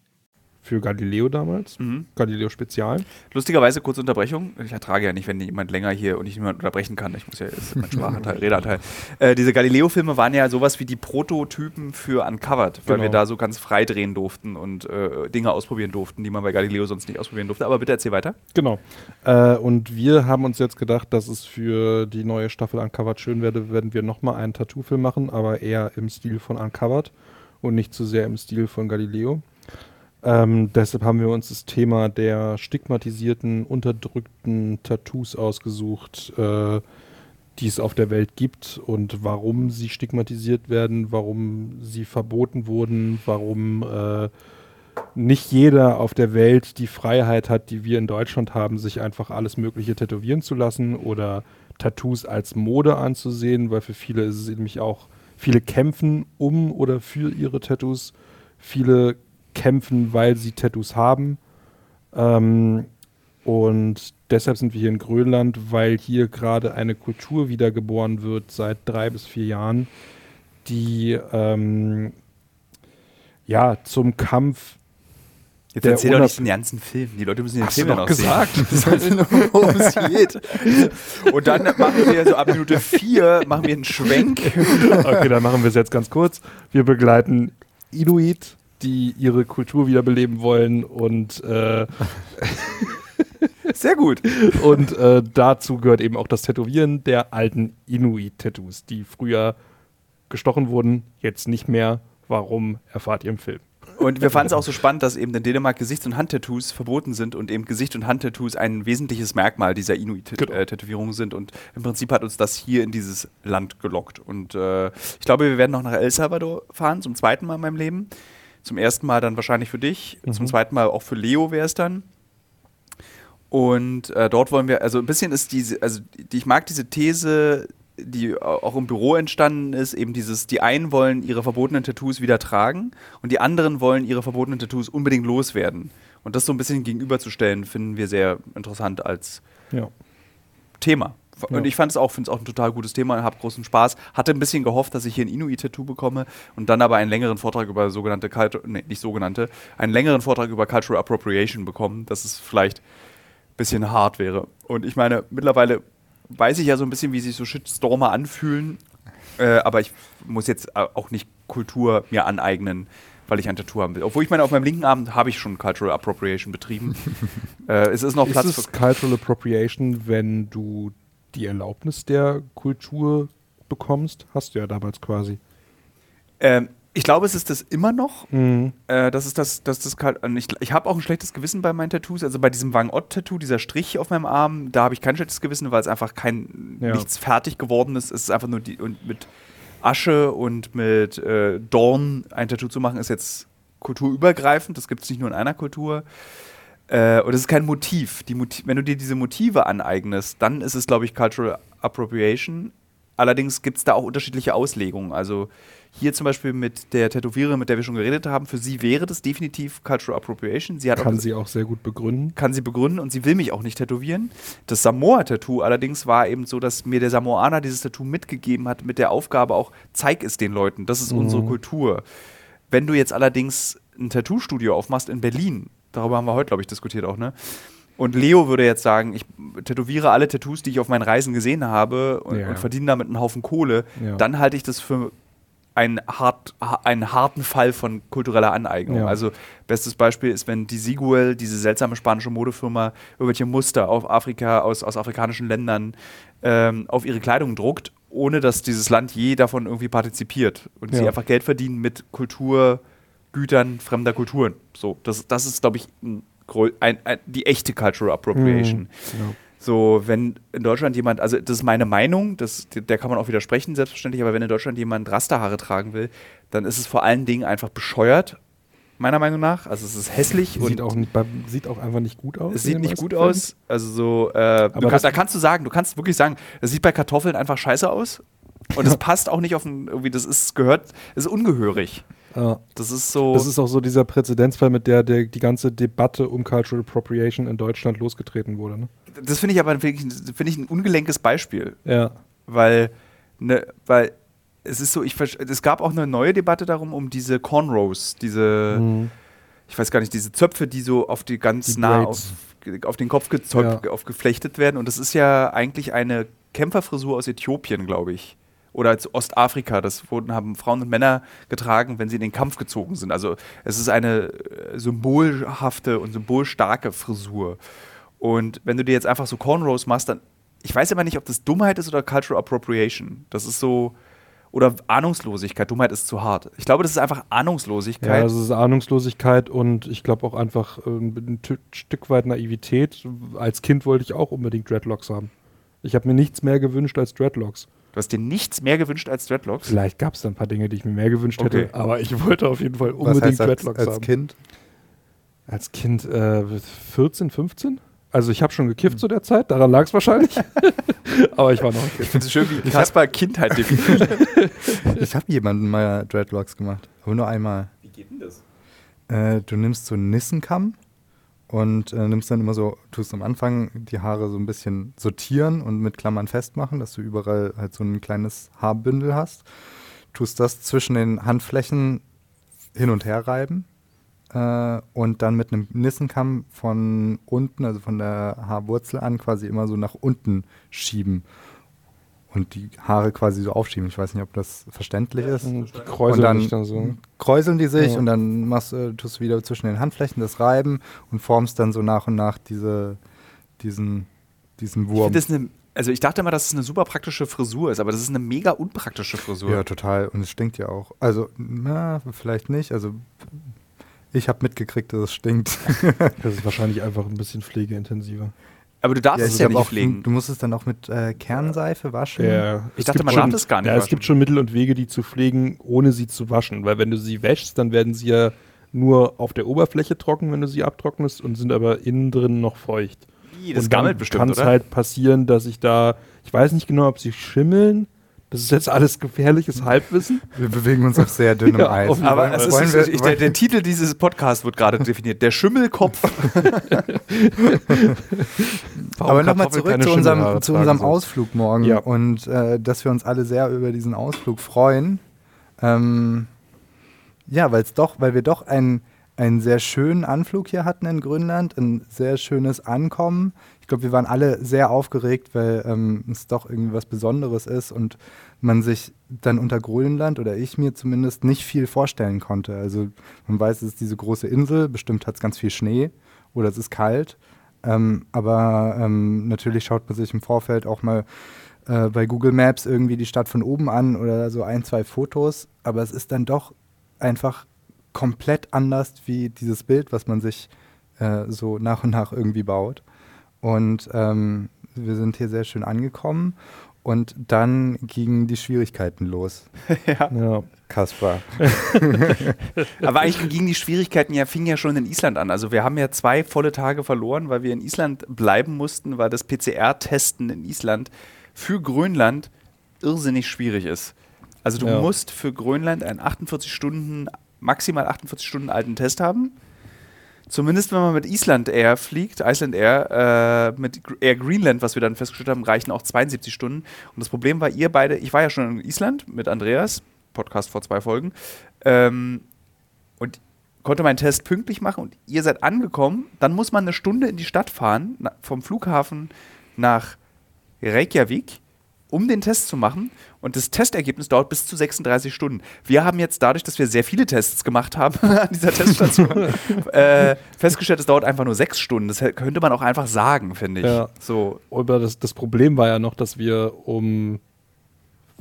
Für Galileo damals. Mhm. Galileo Spezial. Lustigerweise, kurze Unterbrechung. Ich ertrage ja nicht, wenn jemand länger hier und ich niemand unterbrechen kann. Ich muss ja, ist mein Sprachanteil, Redeanteil. Äh, diese Galileo-Filme waren ja sowas wie die Prototypen für Uncovered, weil Genau. wir da so ganz frei drehen durften und äh, Dinge ausprobieren durften, die man bei Galileo sonst nicht ausprobieren durfte. Aber bitte erzähl weiter. Genau. Äh, und wir haben uns jetzt gedacht, dass es für die neue Staffel Uncovered schön werde, wenn wir nochmal einen Tattoo-Film machen, aber eher im Stil von Uncovered und nicht zu sehr im Stil von Galileo. Ähm, deshalb haben wir uns das Thema der stigmatisierten, unterdrückten Tattoos ausgesucht, äh, die es auf der Welt gibt und warum sie stigmatisiert werden, warum sie verboten wurden, warum äh, nicht jeder auf der Welt die Freiheit hat, die wir in Deutschland haben, sich einfach alles Mögliche tätowieren zu lassen oder Tattoos als Mode anzusehen, weil für viele ist es nämlich auch, viele kämpfen um oder für ihre Tattoos, viele kämpfen, weil sie Tattoos haben. Ähm, und deshalb sind wir hier in Grönland, weil hier gerade eine Kultur wiedergeboren wird seit drei bis vier Jahren, die ähm, ja zum Kampf Jetzt erzähl doch nicht den ganzen Film. Die Leute müssen den Hast du Film ja doch gesagt. sehen. Das heißt nur, worum es geht. Und dann machen wir so ab Minute vier machen wir einen Schwenk. Okay, dann machen wir es jetzt ganz kurz. Wir begleiten Inuit, die ihre Kultur wiederbeleben wollen und, äh, Sehr gut. und äh, dazu gehört eben auch das Tätowieren der alten Inuit-Tattoos, die früher gestochen wurden, jetzt nicht mehr. Warum erfahrt ihr im Film? Und wir fanden es auch so spannend, dass eben in Dänemark Gesichts- und Handtattoos verboten sind und eben Gesicht- und Handtattoos ein wesentliches Merkmal dieser Genau. Inuit-Tätowierungen sind. Und im Prinzip hat uns das hier in dieses Land gelockt. Und äh, ich glaube, wir werden noch nach El Salvador fahren, zum zweiten Mal in meinem Leben. Zum ersten Mal dann wahrscheinlich für dich, zum zweiten Mal auch für Leo wäre es dann. Und äh, dort wollen wir, also ein bisschen ist diese, also die, ich mag diese These, die au- auch im Büro entstanden ist, eben dieses, die einen wollen ihre verbotenen Tattoos wieder tragen und die anderen wollen ihre verbotenen Tattoos unbedingt loswerden. Und das so ein bisschen gegenüberzustellen, finden wir sehr interessant als Ja. Thema. Ja. Und ich fand es auch, finde es auch ein total gutes Thema und habe großen Spaß. Hatte ein bisschen gehofft, dass ich hier ein Inuit-Tattoo bekomme und dann aber einen längeren Vortrag über sogenannte, Cultu- nee, nicht sogenannte, einen längeren Vortrag über Cultural Appropriation bekommen, dass es vielleicht ein bisschen hart wäre. Und ich meine, mittlerweile weiß ich ja so ein bisschen, wie sich so Shitstormer anfühlen, äh, aber ich muss jetzt auch nicht Kultur mir aneignen, weil ich ein Tattoo haben will. Obwohl ich meine, auf meinem linken Arm habe ich schon Cultural Appropriation betrieben. äh, es ist noch Ist Platz es Cultural Appropriation, wenn du die Erlaubnis der Kultur bekommst? Hast du ja damals quasi. Ähm, ich glaube, es ist das immer noch. Mhm. Äh, das ist das, das, das kalt- ich, ich habe auch ein schlechtes Gewissen bei meinen Tattoos. Also bei diesem Wang Ott Tattoo, dieser Strich auf meinem Arm, da habe ich kein schlechtes Gewissen, weil es einfach kein Ja. nichts fertig geworden ist. Es ist einfach nur die und mit Asche und mit äh, Dorn ein Tattoo zu machen, ist jetzt kulturübergreifend. Das gibt es nicht nur in einer Kultur. Äh, und es ist kein Motiv. Die Moti wenn du dir diese Motive aneignest, dann ist es, glaube ich, Cultural Appropriation. Allerdings gibt es da auch unterschiedliche Auslegungen. Also hier zum Beispiel mit der Tätowiererin, mit der wir schon geredet haben, für sie wäre das definitiv Cultural Appropriation. Sie auch Kann das- sie auch sehr gut begründen. kann sie begründen und sie will mich auch nicht tätowieren. Das Samoa-Tattoo allerdings war eben so, dass mir der Samoaner dieses Tattoo mitgegeben hat mit der Aufgabe auch, zeig es den Leuten, das ist unsere Kultur. Wenn du jetzt allerdings ein Tattoo-Studio aufmachst in Berlin, darüber haben wir heute, glaube ich, diskutiert auch, ne? Und Leo würde jetzt sagen, ich tätowiere alle Tattoos, die ich auf meinen Reisen gesehen habe und, Ja. und verdiene damit einen Haufen Kohle, Ja. dann halte ich das für einen, hart, ha- einen harten Fall von kultureller Aneignung. Ja. Also bestes Beispiel ist, wenn die Siguel, diese seltsame spanische Modefirma, irgendwelche Muster auf Afrika, aus, aus afrikanischen Ländern ähm, auf ihre Kleidung druckt, ohne dass dieses Land je davon irgendwie partizipiert. Und sie einfach Geld verdienen mit Kulturgütern fremder Kulturen. So, das, das ist, glaube ich, ein, ein, ein, die echte Cultural Appropriation. Ja. So, wenn in Deutschland jemand, also das ist meine Meinung, das, der kann man auch widersprechen, selbstverständlich, aber wenn in Deutschland jemand Rasterhaare tragen will, dann ist es vor allen Dingen einfach bescheuert, meiner Meinung nach. Also es ist hässlich und Sieht auch, nicht, sieht auch einfach nicht gut aus. es sieht den nicht gut Fällen. aus. Also so, äh, kannst, da kannst du sagen, du kannst wirklich sagen, es sieht bei Kartoffeln einfach scheiße aus. Und es passt auch nicht auf ein, irgendwie, das ist gehört, es ist ungehörig. Ja. Das ist so. Das ist auch so dieser Präzedenzfall, mit der, der die ganze Debatte um Cultural Appropriation in Deutschland losgetreten wurde. Ne? das finde ich aber wirklich, finde ich ein ungelenkes Beispiel. Ja. weil, ne, weil es ist so, ich es gab auch eine neue Debatte darum, um diese Cornrows, diese, Mhm. ich weiß gar nicht, diese Zöpfe, die so auf die ganz Die nah auf, auf den Kopf gezäumt, Ja. auf geflechtet werden. Und das ist ja eigentlich eine Kämpferfrisur aus Äthiopien, glaube ich. Oder aus Ostafrika. Das wurden, haben Frauen und Männer getragen, wenn sie in den Kampf gezogen sind. Also es ist eine äh, symbolhafte und symbolstarke Frisur. Und wenn du dir jetzt einfach so Cornrows machst, dann, ich weiß aber nicht, ob das Dummheit ist oder Cultural Appropriation. Das ist so, oder Ahnungslosigkeit. Dummheit ist zu hart. Ich glaube, das ist einfach Ja, Ahnungslosigkeit. das ist Ahnungslosigkeit und ich glaube auch einfach äh, ein Tü- Stück weit Naivität. Als Kind wollte ich auch unbedingt Dreadlocks haben. Ich habe mir nichts mehr gewünscht als Dreadlocks. du hast dir nichts mehr gewünscht als Dreadlocks. Vielleicht gab es da ein paar Dinge, die ich mir mehr gewünscht Okay. hätte, aber ich wollte auf jeden Fall Was unbedingt heißt als, Dreadlocks als haben. Kind? Als Kind äh, 14, 15? Also ich habe schon gekifft zu der Zeit, daran lag es wahrscheinlich. aber ich war noch ein Ich Kind. finde es schön, wie Kaspar Kindheit definiert. Ich habe jemanden mal Dreadlocks gemacht, aber nur einmal. Wie geht denn das? Äh, du nimmst so einen Nissenkamm und äh, nimmst dann immer so, tust am Anfang die Haare so ein bisschen sortieren und mit Klammern festmachen, dass du überall halt so ein kleines Haarbündel hast. Tust das zwischen den Handflächen hin und her reiben äh, und dann mit einem Nissenkamm von unten, also von der Haarwurzel an, quasi immer so nach unten schieben und die Haare quasi so aufschieben. Ich weiß nicht, ob das verständlich ist. Die kräuseln Und dann, sich dann so. kräuseln die sich Ja. und dann machst, äh, tust du wieder zwischen den Handflächen das Reiben und formst dann so nach und nach diese, diesen, diesen Ich Wurm. eine, also ich dachte immer, dass es eine super praktische Frisur ist, aber das ist eine mega unpraktische Frisur. ja, total. Und es stinkt ja auch. Also, na, vielleicht nicht. Also, ich habe mitgekriegt, dass es stinkt. Das ist wahrscheinlich einfach ein bisschen pflegeintensiver. Aber du darfst es ja nicht auch, pflegen. Du musst es dann auch mit äh, Kernseife waschen. Ja, Ich es dachte, gibt man schon, darf das gar nicht Ja, es gibt schon Mittel und Wege, die zu pflegen, ohne sie zu waschen. Weil wenn du sie wäschst, dann werden sie ja nur auf der Oberfläche trocken, wenn du sie abtrocknest, und sind aber innen drin noch feucht. Das und dann gammelt bestimmt, kann es halt passieren, dass ich da, ich weiß nicht genau, ob sie schimmeln. Das ist jetzt alles gefährliches Halbwissen. Wir bewegen uns auf sehr dünnem Ja, Eis. aber es ist, wir- ich, der, der Titel dieses Podcasts wird gerade definiert. Der Schimmelkopf. Aber nochmal zurück zu unserem, zu unserem. Ausflug morgen Ja. und äh, dass wir uns alle sehr über diesen Ausflug freuen. Ähm, ja, weil es doch, weil wir doch einen, einen sehr schönen Anflug hier hatten in Grönland, ein sehr schönes Ankommen. Ich glaube, wir waren alle sehr aufgeregt, weil ähm, es doch irgendwie was Besonderes ist und man sich dann unter Grönland oder ich mir zumindest nicht viel vorstellen konnte. Also man weiß, es ist diese große Insel, bestimmt hat es ganz viel Schnee oder es ist kalt. Ähm, aber ähm, natürlich schaut man sich im Vorfeld auch mal äh, bei Google Maps irgendwie die Stadt von oben an oder so ein, zwei Fotos. Aber es ist dann doch einfach komplett anders wie dieses Bild, was man sich äh, so nach und nach irgendwie baut. Und ähm, wir sind hier sehr schön angekommen. Und dann gingen die Schwierigkeiten los. Ja. Kaspar. Aber eigentlich gingen die Schwierigkeiten ja, fingen ja schon in Island an. Also wir haben ja zwei volle Tage verloren, weil wir in Island bleiben mussten, weil das PCR-Testen in Island für Grönland irrsinnig schwierig ist. Also du Ja. musst für Grönland einen 48 Stunden, maximal 48 Stunden alten Test haben. Zumindest wenn man mit Island Air fliegt, Iceland Air, äh, mit Air Greenland, was wir dann festgestellt haben, reichen auch 72 Stunden. Und das Problem war, ihr beide, ich war ja schon in Island mit Andreas, Podcast vor zwei Folgen, ähm, und konnte meinen Test pünktlich machen und ihr seid angekommen. Dann muss man eine Stunde in die Stadt fahren, vom Flughafen nach Reykjavik, um den Test zu machen. Und das Testergebnis dauert bis zu 36 Stunden. Wir haben jetzt dadurch, dass wir sehr viele Tests gemacht haben an dieser Teststation, äh, festgestellt, es dauert einfach nur sechs Stunden. Das könnte man auch einfach sagen, finde ich. Ja. So, Aber das, das Problem war ja noch, dass wir um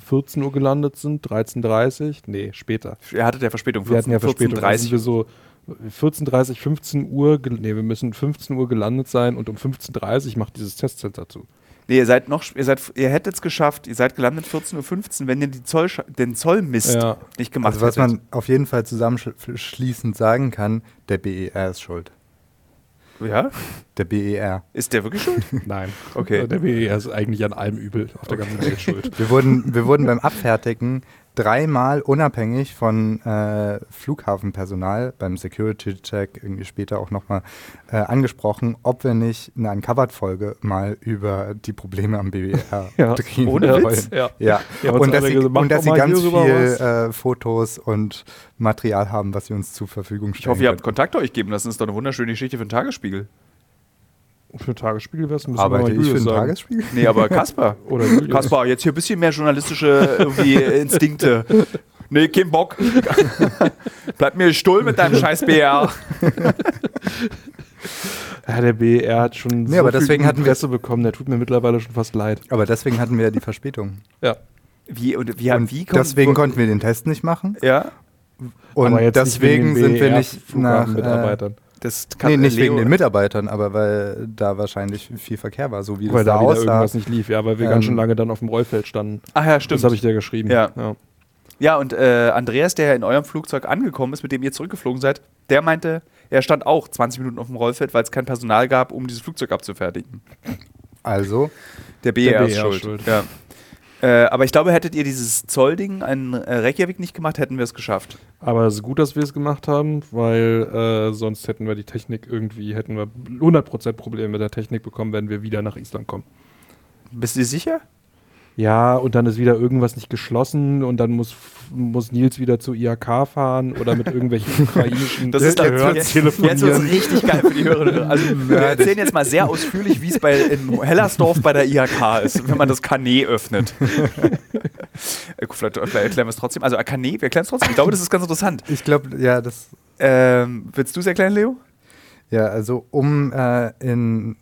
14 Uhr gelandet sind, 13.30 Uhr. Nee, später. ihr hattet ja Verspätung. Wir hatten ja 14, Verspätung. Da 30. sind wir so 14.30 15 Uhr, nee, wir müssen 15 Uhr gelandet sein und um 15.30 Uhr macht dieses Testcenter zu. Nee, ihr seid noch, ihr seid, ihr hättet es geschafft, ihr seid gelandet 14.15 Uhr, wenn ihr die Zoll, den Zollmist Ja. nicht gemacht Also was hättet. man auf jeden Fall zusammenschließend sagen kann, der BER ist schuld. ja? Der BER. Ist der wirklich schuld? Nein. Okay. Der BER ist eigentlich an allem Übel auf der ganzen Welt schuld. Wir wurden, wir wurden beim Abfertigen dreimal unabhängig von äh, Flughafenpersonal beim Security-Check irgendwie später auch nochmal äh, angesprochen, ob wir nicht eine Uncovered-Folge mal über die Probleme am BWR Ja, drehen ohne wollen. Witz? Ja. Ja, und, dass sie, und dass sie ganz viel äh, Fotos und Material haben, was sie uns zur Verfügung stellen. Ich hoffe, ihr habt können. Kontakte euch geben lassen. Das ist doch eine wunderschöne Geschichte für den Tagesspiegel. Für Tagesspiegel wäre es ein bisschen Arbeite ich für den sagen. Tagesspiegel? Nee, aber Kasper. Oder Julius. Kaspar, jetzt hier ein bisschen mehr journalistische irgendwie Instinkte. Nee, kein Bock. Bleib mir stuhl mit deinem scheiß BR. Ja, der BER hat schon Nee, aber deswegen hatten wir- Presse bekommen. Der tut mir mittlerweile schon fast leid. Aber deswegen hatten wir ja die Verspätung. Ja. Wie, und wie, und wie kommt- deswegen wo- konnten wir den Test nicht machen. Ja, Und aber jetzt deswegen sind wir nicht nach. Äh, Mitarbeitern. Das nee, nicht Leo- wegen den Mitarbeitern, aber weil da wahrscheinlich viel Verkehr war, so wie weil das da da wieder aussah. irgendwas nicht lief. Ja, weil wir Ähm, ganz schön lange dann auf dem Rollfeld standen. Ach ja, stimmt. Das habe ich dir geschrieben. Ja. ja. Ja, und äh, Andreas, der in eurem Flugzeug angekommen ist, mit dem ihr zurückgeflogen seid, der meinte, er stand auch 20 Minuten auf dem Rollfeld, weil es kein Personal gab, um dieses Flugzeug abzufertigen. Also, Der BR, Der ist BR schuld. ist schuld. Ja. Äh, aber ich glaube, hättet ihr dieses Zollding in äh, Reykjavik nicht gemacht, hätten wir es geschafft. Aber es ist gut, dass wir es gemacht haben, weil äh, sonst hätten wir die Technik irgendwie, hätten wir 100% Probleme mit der Technik bekommen, wenn wir wieder nach Island kommen. Bist du sicher? Ja, und dann ist wieder irgendwas nicht geschlossen und dann muss, muss Nils wieder zu IHK fahren oder mit irgendwelchen ukrainischen Das ist dann Behörden jetzt, jetzt wird's richtig geil für die Hörerinnen. und Hörer. Also wir erzählen jetzt mal sehr ausführlich, wie es bei in Hellersdorf bei der IHK ist, wenn man das Kanä öffnet. Äh, gut, vielleicht, vielleicht erklären wir es trotzdem. Also äh, Kanä, wir erklären es trotzdem. Ich glaube, das ist ganz interessant. ich glaube, ja, das. Ähm, willst du es erklären, Leo? Ja, also um äh, in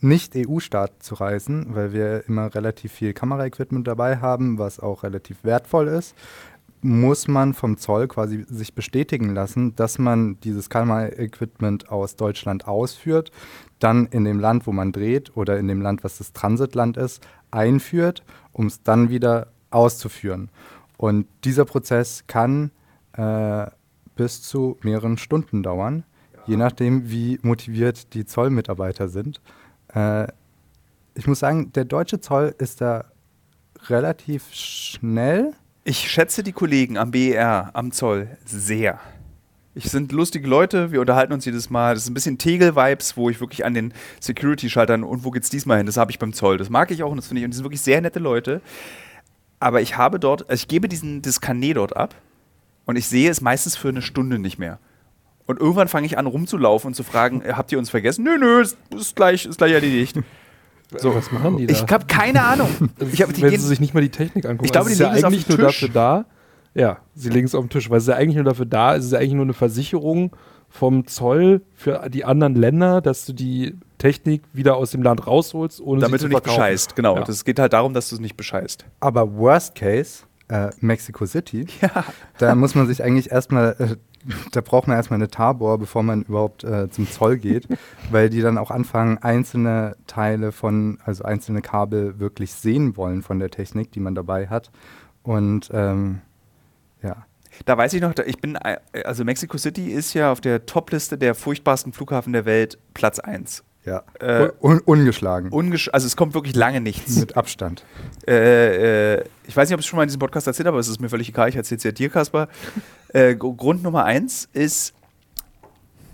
Nicht-EU-Staat zu reisen, weil wir immer relativ viel Kameraequipment dabei haben, was auch relativ wertvoll ist, muss man vom Zoll quasi sich bestätigen lassen, dass man dieses Kameraequipment aus Deutschland ausführt, dann in dem Land, wo man dreht oder in dem Land, was das Transitland ist, einführt, um es dann wieder auszuführen. Und dieser Prozess kann äh, bis zu mehreren Stunden dauern, je nachdem, wie motiviert die Zollmitarbeiter sind. Äh, ich muss sagen, der deutsche Zoll ist da relativ schnell. Ich schätze die Kollegen am BER, am Zoll, sehr. Ich sind lustige Leute, wir unterhalten uns jedes Mal. Das ist ein bisschen Tegel-Vibes, wo ich wirklich an den Security-Schaltern und wo geht's diesmal hin? Das habe ich beim Zoll. Das mag ich auch und das finde ich. Und die sind wirklich sehr nette Leute. Aber ich habe dort, also ich gebe diesen, das Kanä dort ab und ich sehe es meistens für eine Stunde nicht mehr. Und irgendwann fange ich an rumzulaufen und zu fragen, äh, habt ihr uns vergessen? Nö, nö, ist, ist, gleich, ist gleich erledigt. So, was machen die da? Ich habe keine Ahnung. Ich hab, die wenn gehen, sie sich nicht mal die Technik angucken. Ich glaube, Also die es ist legen es ja auf eigentlich nur Tisch. dafür da. Ja, sie legen es auf den Tisch, weil es ist ja eigentlich nur dafür da, es ist ja eigentlich nur eine Versicherung vom Zoll für die anderen Länder, dass du die Technik wieder aus dem Land rausholst, ohne damit sie du zu nicht verkaufen. bescheißt. Genau. Ja. Das geht halt darum, dass du es nicht bescheißt. Aber Worst Case, äh, Mexico City, da muss man sich eigentlich erstmal, äh, da braucht man erstmal eine Tabor, bevor man überhaupt äh, zum Zoll geht, weil die dann auch anfangen, einzelne Teile von, also einzelne Kabel wirklich sehen wollen von der Technik, die man dabei hat. Und ähm, ja. Da weiß ich noch, ich bin, äh, also Mexico City ist ja auf der Topliste der furchtbarsten Flughafen der Welt Platz 1. Ja, Äh, Un ungeschlagen. Ungesch also es kommt wirklich lange nichts. mit Abstand. Äh, äh, ich weiß nicht, ob ich es schon mal in diesem Podcast erzählt habe, aber es ist mir völlig egal. Ich erzähle es ja dir, Kaspar. Äh, Gr- Grund Nummer eins ist,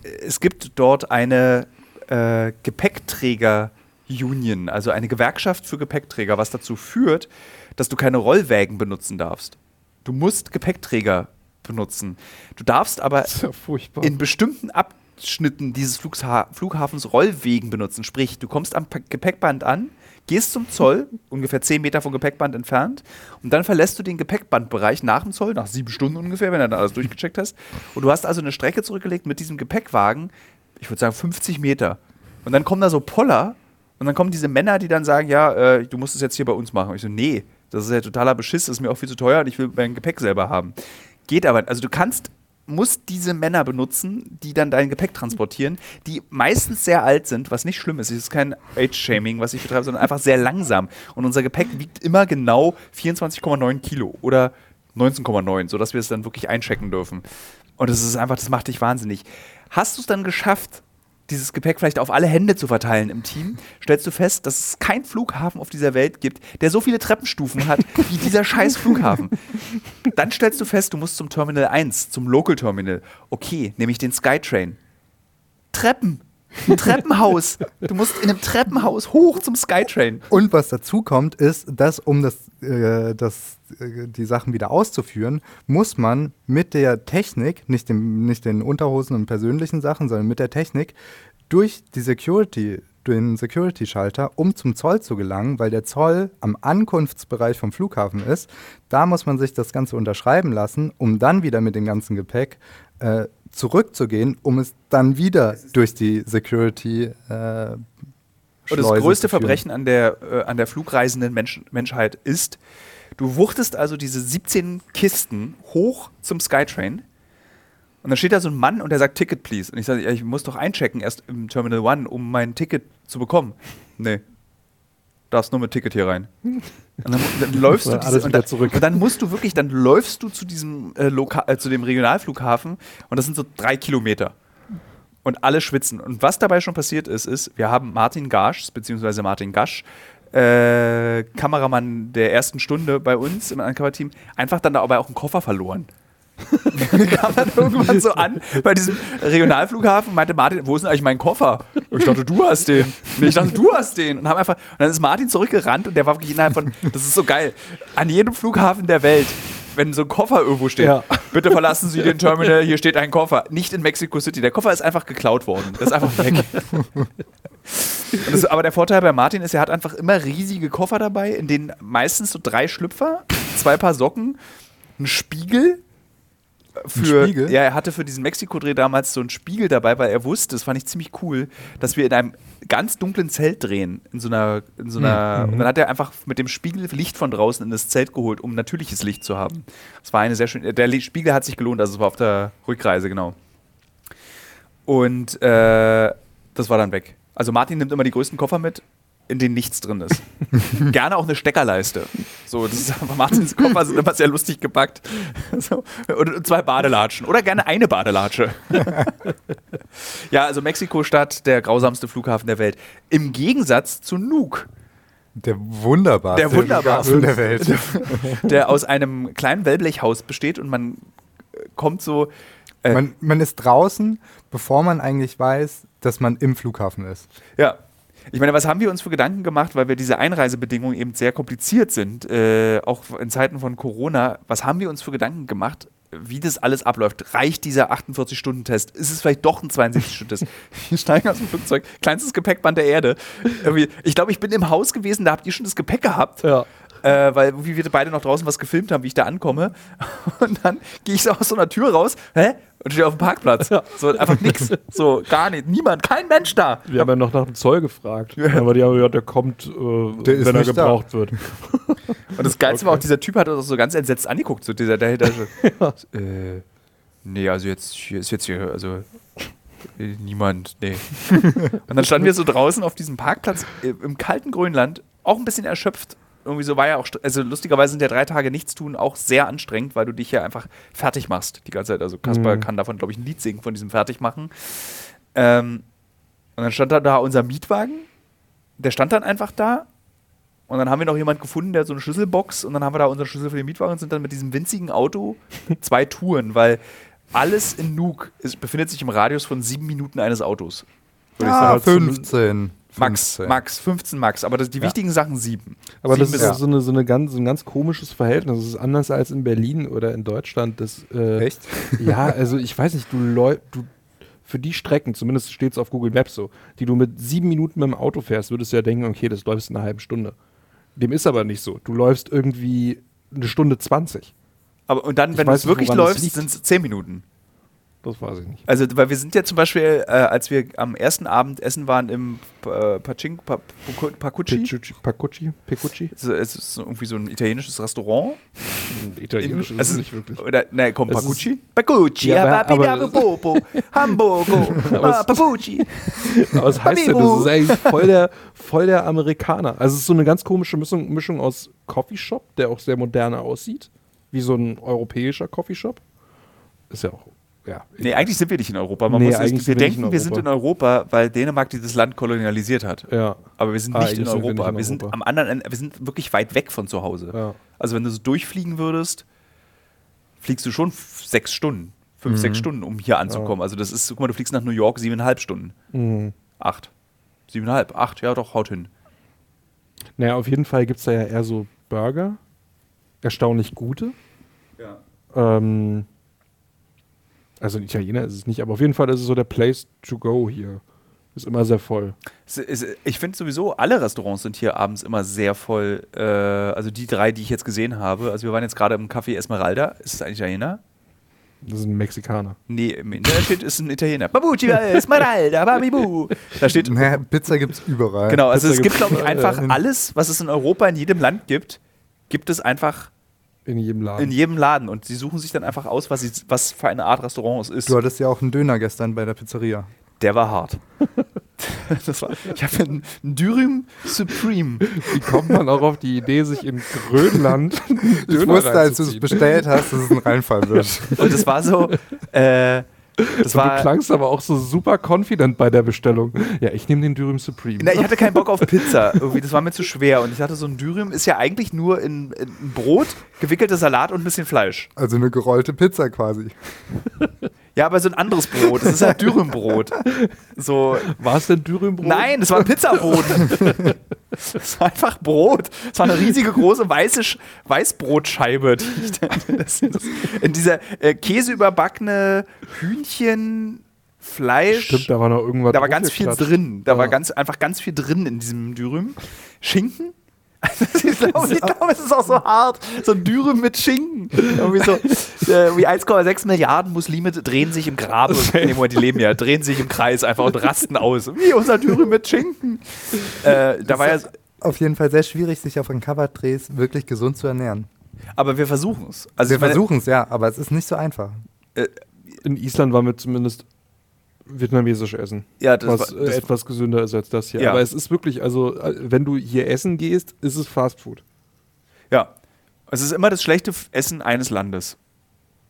äh, es gibt dort eine äh, Gepäckträger-Union, also eine Gewerkschaft für Gepäckträger, was dazu führt, dass du keine Rollwägen benutzen darfst. Du musst Gepäckträger benutzen. Du darfst aber ja in bestimmten Abschnitten dieses Flugha Flughafens Rollwegen benutzen. Sprich, du kommst am Gepäckband an, gehst zum Zoll, ungefähr 10 Meter vom Gepäckband entfernt, und dann verlässt du den Gepäckbandbereich nach dem Zoll, nach sieben Stunden ungefähr, wenn du dann alles durchgecheckt hast. Und du hast also eine Strecke zurückgelegt mit diesem Gepäckwagen, ich würde sagen 50 Meter. Und dann kommen da so Poller und dann kommen diese Männer, die dann sagen, ja, äh, du musst es jetzt hier bei uns machen. Und ich so, nee, das ist ja totaler Beschiss, das ist mir auch viel zu teuer und ich will mein Gepäck selber haben. Geht aber, also du kannst, musst diese Männer benutzen, die dann dein Gepäck transportieren, die meistens sehr alt sind, was nicht schlimm ist. Es ist kein Age-Shaming, was ich betreibe, sondern einfach sehr langsam. Und unser Gepäck wiegt immer genau 24,9 Kilo oder 19,9, sodass wir es dann wirklich einchecken dürfen. Und das ist einfach, das macht dich wahnsinnig. Hast du es dann geschafft, dieses Gepäck vielleicht auf alle Hände zu verteilen im Team, stellst du fest, dass es keinen Flughafen auf dieser Welt gibt, der so viele Treppenstufen hat wie dieser scheiß Flughafen. dann stellst du fest, du musst zum Terminal 1, zum Local Terminal. Okay, nehme ich den Skytrain. Treppen. Ein Treppenhaus. Du musst in einem Treppenhaus hoch zum Skytrain. Und was dazu kommt, ist, dass um das, äh, das, äh, die Sachen wieder auszuführen, muss man mit der Technik, nicht, dem, nicht den Unterhosen und persönlichen Sachen, sondern mit der Technik, durch die Security, den Security-Schalter, um zum Zoll zu gelangen, weil der Zoll am Ankunftsbereich vom Flughafen ist. Da muss man sich das Ganze unterschreiben lassen, um dann wieder mit dem ganzen Gepäck äh, zurückzugehen, um es dann wieder durch die Security äh, Und das größte. Verbrechen an der, äh, an der flugreisenden Mensch Menschheit ist, du wuchtest also diese 17 Kisten hoch zum Skytrain und dann steht da so ein Mann und der sagt Ticket please. Und ich sage, ja, ich muss doch einchecken erst im Terminal One, um mein Ticket zu bekommen. Nee. Darfst nur mit Ticket hier rein. Und dann, dann läufst du diese, und, dann, zurück. und dann musst du wirklich, dann läufst du zu diesem äh, äh, zu dem Regionalflughafen und das sind so drei Kilometer. Und alle schwitzen. Und was dabei schon passiert ist, ist, wir haben Martin Gasch, beziehungsweise Martin Gasch, äh, Kameramann der ersten Stunde bei uns im Uncover-Team, einfach dann dabei auch einen Koffer verloren. kam dann irgendwann so an bei diesem Regionalflughafen meinte Martin, wo ist denn eigentlich mein Koffer? Und ich dachte, du hast den. Nee, ich dachte, du hast den. Und, haben einfach, und dann ist Martin zurückgerannt und der war wirklich innerhalb von, das ist so geil, an jedem Flughafen der Welt, wenn so ein Koffer irgendwo steht, Ja. bitte verlassen Sie den Terminal, hier steht ein Koffer. Nicht in Mexico City. Der Koffer ist einfach geklaut worden. Der ist einfach weg. Das, aber der Vorteil bei Martin ist, er hat einfach immer riesige Koffer dabei, in denen meistens so drei Schlüpfer, zwei Paar Socken, ein Spiegel. Für? Ja, er hatte für diesen Mexiko-Dreh damals so einen Spiegel dabei, weil er wusste, das fand ich ziemlich cool, dass wir in einem ganz dunklen Zelt drehen. In so einer, in so einer, Und dann hat er einfach mit dem Spiegel Licht von draußen in das Zelt geholt, um natürliches Licht zu haben. Das war eine sehr schöne. Der Spiegel hat sich gelohnt, also es war auf der Rückreise, genau. Und äh, das war dann weg. Also Martin nimmt immer die größten Koffer mit, in denen nichts drin ist. Gerne auch eine Steckerleiste. So, das ist Martins Koffer sind immer sehr lustig gepackt. So, und, zwei Badelatschen. Oder gerne eine Badelatsche. ja, also Mexiko-Stadt, der grausamste Flughafen der Welt. Im Gegensatz zu Nuuk, Der wunderbarste Der wunderbarste. Flughafen der Welt. der aus einem kleinen Wellblechhaus besteht und man äh, kommt so. Äh, Man, man ist draußen, bevor man eigentlich weiß, dass man im Flughafen ist. Ja. Ich meine, was haben wir uns für Gedanken gemacht, weil wir diese Einreisebedingungen eben sehr kompliziert sind, äh, auch in Zeiten von Corona. Was haben wir uns für Gedanken gemacht, wie das alles abläuft? Reicht dieser 48-Stunden-Test? Ist es vielleicht doch ein 72-Stunden-Test? Wir steigen aus dem Flugzeug, kleinstes Gepäckband der Erde. Ich glaube, ich bin im Haus gewesen, da habt ihr schon das Gepäck gehabt. Ja. Äh, weil wie wir beide noch draußen was gefilmt haben, wie ich da ankomme. Und dann gehe ich so aus so einer Tür raus, hä? Und stehe auf dem Parkplatz. So, einfach nix. So, gar nicht. Niemand, kein Mensch da. Wir haben ja noch nach dem Zoll gefragt. Aber die haben gesagt, der kommt, äh, Der wenn er nicht da. gebraucht wird. Und das Geilste war auch, dieser Typ hat uns so ganz entsetzt angeguckt, so dieser dahinter. So, äh, nee, also jetzt hier ist jetzt hier, also äh, niemand, nee. Und dann standen wir so draußen auf diesem Parkplatz äh, im kalten Grönland, auch ein bisschen erschöpft. Irgendwie so war ja auch, also lustigerweise sind ja drei Tage nichts tun auch sehr anstrengend, weil du dich ja einfach fertig machst die ganze Zeit. Also Kasper Mhm. kann davon, glaube ich, ein Lied singen, von diesem Fertigmachen. Ähm, und dann stand da, da unser Mietwagen, der stand dann einfach da und dann haben wir noch jemanden gefunden, der hat so eine Schlüsselbox und dann haben wir da unseren Schlüssel für den Mietwagen und sind dann mit diesem winzigen Auto zwei Touren, weil alles in Nuuk ist, befindet sich im Radius von sieben Minuten eines Autos. Würde ich sagen. 15. Max, 15. Max, 15 Max, aber das, die wichtigen Sachen sieben. Aber Sieben das ist auch so, eine, so, eine ganz, so ein ganz komisches Verhältnis. Das ist anders als in Berlin oder in Deutschland. Das, äh, Echt? Ja, also ich weiß nicht, du, läu- du für die Strecken, zumindest steht es auf Google Maps so, die du mit sieben Minuten mit dem Auto fährst, würdest du ja denken, okay, das läufst in einer halben Stunde. Dem ist aber nicht so. Du läufst irgendwie eine Stunde 20. Aber und dann, Ich wenn du es wirklich läufst, sind es zehn Minuten. Das weiß ich nicht. Also, weil wir sind ja zum Beispiel, äh, als wir am ersten Abend essen waren im äh, Pacin, pa, Pacu- Pacucci? Pacucci? Picucci? es es ist irgendwie so ein italienisches Restaurant. Italienisch ist Also- es nicht wirklich. Oder, ne, komm, Es Pacucci? Pacucci, Ja, ja, aber- aber, Popo, Hamburgo, Pacucci. Aber was heißt denn das? Ist eigentlich voll der, voll der Amerikaner. Also es ist so eine ganz komische Mischung, Mischung aus Coffeeshop, der auch sehr modern aussieht, wie so ein europäischer Coffeeshop. Ist ja auch, ja. Nee, eigentlich sind wir nicht in Europa. Man Nee, muss eigentlich wir wir denken, in wir sind in Europa, weil Dänemark dieses Land kolonialisiert hat. Ja, Aber wir sind Ah, nicht in eigentlich sind wir Europa. in wir sind Europa. am anderen Ende, wir sind wirklich weit weg von zu Hause. ja. Also wenn du so durchfliegen würdest, fliegst du schon sechs Stunden, fünf, Mhm. sechs Stunden, um hier anzukommen. Also das ist, guck mal, du fliegst nach New York siebeneinhalb Stunden. Mhm. Acht. Siebeneinhalb, acht, ja doch, haut hin. Naja, auf jeden Fall gibt es da ja eher so Burger. Erstaunlich gute. Ja. Ähm, also ein Italiener ist es nicht, aber auf jeden Fall ist es so der Place to go hier. Ist immer sehr voll. Ich finde sowieso, alle Restaurants sind hier abends immer sehr voll. Äh, also die drei, die ich jetzt gesehen habe. Also wir waren jetzt gerade im Café Esmeralda. Ist es ein Italiener? Das ist ein Mexikaner. Nee, im Internet steht, ist ein Italiener. Babucci Esmeralda, Babibu. Da steht, Naja, Pizza gibt es überall. genau, also Pizza es gibt, glaube ich, einfach alles, was es in Europa in jedem Land gibt, gibt es einfach In jedem Laden. in jedem Laden. Und sie suchen sich dann einfach aus, was, sie, was für eine Art Restaurant es ist. Du hattest ja auch einen Döner gestern bei der Pizzeria. Der war hart. das war, ich habe einen Dürüm Supreme. Wie kommt man auch auf die Idee, sich in Grönland einen Ich Döner wusste, als du es bestellt hast, dass es ein Reinfall wird. Und es war so, äh, das Und war, du klangst aber auch so super confident bei der Bestellung. Ja, ich nehme den Dürüm Supreme. Na, ich hatte keinen Bock auf Pizza. Irgendwie, das war mir zu schwer. Und ich dachte, so ein Dürüm ist ja eigentlich nur in, in ein Brot, gewickelter Salat und ein bisschen Fleisch. Also eine gerollte Pizza quasi. Ja, aber so ein anderes Brot. Das ist halt Dürümbrot. So, War es denn Dürümbrot? nein, das war Pizzaboden. Das war einfach Brot. Das war eine riesige große weiße Sch Weißbrotscheibe. die ich dann- das- das- In dieser äh, käseüberbackene Hühnchen, Fleisch. Stimmt, da war noch irgendwas. Da war ganz viel drin. Da war Ja. ganz, einfach ganz viel drin in diesem Dürüm. Schinken? ich glaube, ich glaube, es ist auch so hart. So ein Dürüm mit Schinken. Irgendwie so, äh, wie 1,6 Milliarden Muslime drehen sich im Grabe. Nee, Moment, die leben ja, drehen sich im Kreis einfach und rasten aus. Wie unser Dürüm mit Schinken. Äh, da war ja, Auf jeden Fall sehr schwierig, sich auf Uncovered-Drehs wirklich gesund zu ernähren. aber wir versuchen es. Also Wir versuchen es, ja, aber es ist nicht so einfach. In Island waren wir zumindest vietnamesisch essen. Ja, das was war- äh, das- etwas gesünder ist als das hier. Ja. Aber es ist wirklich, also, äh, wenn du hier essen gehst, ist es Fast Food. Ja. Es ist immer das schlechte Essen eines Landes.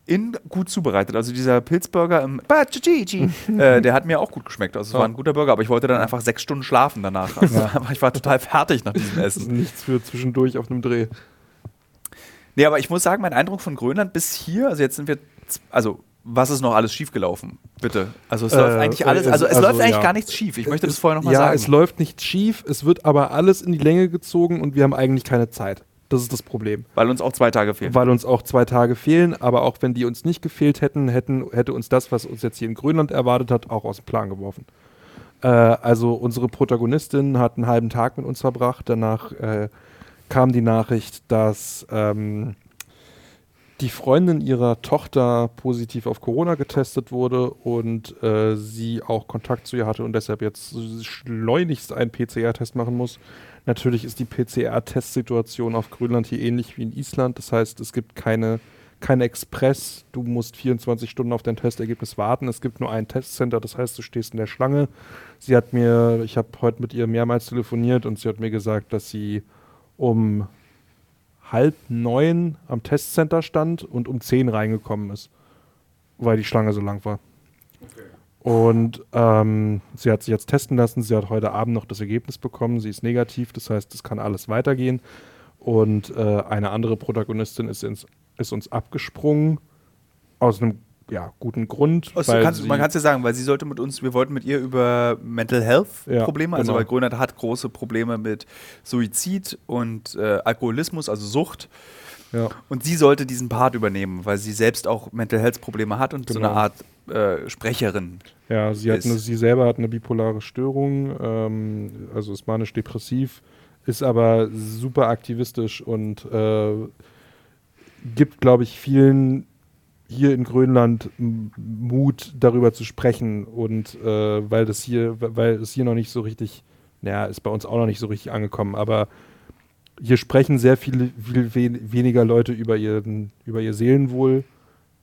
In gut zubereitet. Also dieser Pilzburger im äh, der hat mir auch gut geschmeckt. Also es Ja. war ein guter Burger, aber ich wollte dann einfach sechs Stunden schlafen danach. Also, aber ich war total fertig nach diesem Das ist Essen. nichts für zwischendurch auf einem Dreh. Nee, aber ich muss sagen, mein Eindruck von Grönland bis hier, also jetzt sind wir, also was ist noch alles schiefgelaufen? Bitte. Also es Äh, läuft eigentlich alles, äh, also es also, läuft eigentlich ja. gar nichts schief. Ich möchte das vorher nochmal ja, sagen. es läuft nicht schief, es wird aber alles in die Länge gezogen und wir haben eigentlich keine Zeit. Das ist das Problem. weil uns auch zwei Tage fehlen. Weil uns auch zwei Tage fehlen, aber auch wenn die uns nicht gefehlt hätten, hätten hätte uns das, was uns jetzt hier in Grönland erwartet hat, auch aus dem Plan geworfen. Äh, also unsere Protagonistin hat einen halben Tag mit uns verbracht. Danach äh, kam die Nachricht, dass ähm, die Freundin ihrer Tochter positiv auf Corona getestet wurde und äh, sie auch Kontakt zu ihr hatte und deshalb jetzt schleunigst einen PCR-Test machen muss. Natürlich ist die PCR-Testsituation auf Grönland hier ähnlich wie in Island. Das heißt, es gibt keine, keine Express. Du musst 24 Stunden auf dein Testergebnis warten. Es gibt nur ein Testcenter. Das heißt, du stehst in der Schlange. Sie hat mir, ich habe heute mit ihr mehrmals telefoniert und sie hat mir gesagt, dass sie um halb neun am Testcenter stand und um zehn reingekommen ist, weil die Schlange so lang war. Und ähm, sie hat sich jetzt testen lassen. Sie hat heute Abend noch das Ergebnis bekommen. Sie ist negativ, das heißt, es kann alles weitergehen. Und äh, eine andere Protagonistin ist, ins, ist uns abgesprungen aus einem ja, guten Grund. Also kannst, man kann es ja sagen, weil sie sollte mit uns, wir wollten mit ihr über Mental Health Ja, Probleme, also genau. weil Grönland hat große Probleme mit Suizid und äh, Alkoholismus, also Sucht. ja. Und sie sollte diesen Part übernehmen, weil sie selbst auch Mental Health Probleme hat und so Genau. eine Art äh, Sprecherin. Ja, sie, hat eine, sie selber hat eine bipolare Störung, ähm, also ist manisch-depressiv, ist aber super aktivistisch und äh, gibt, glaube ich, vielen hier in Grönland Mut, darüber zu sprechen und äh, weil das hier, weil es hier noch nicht so richtig, naja, ist bei uns auch noch nicht so richtig angekommen, aber hier sprechen sehr viele, viel wen, weniger Leute über, ihren, über ihr Seelenwohl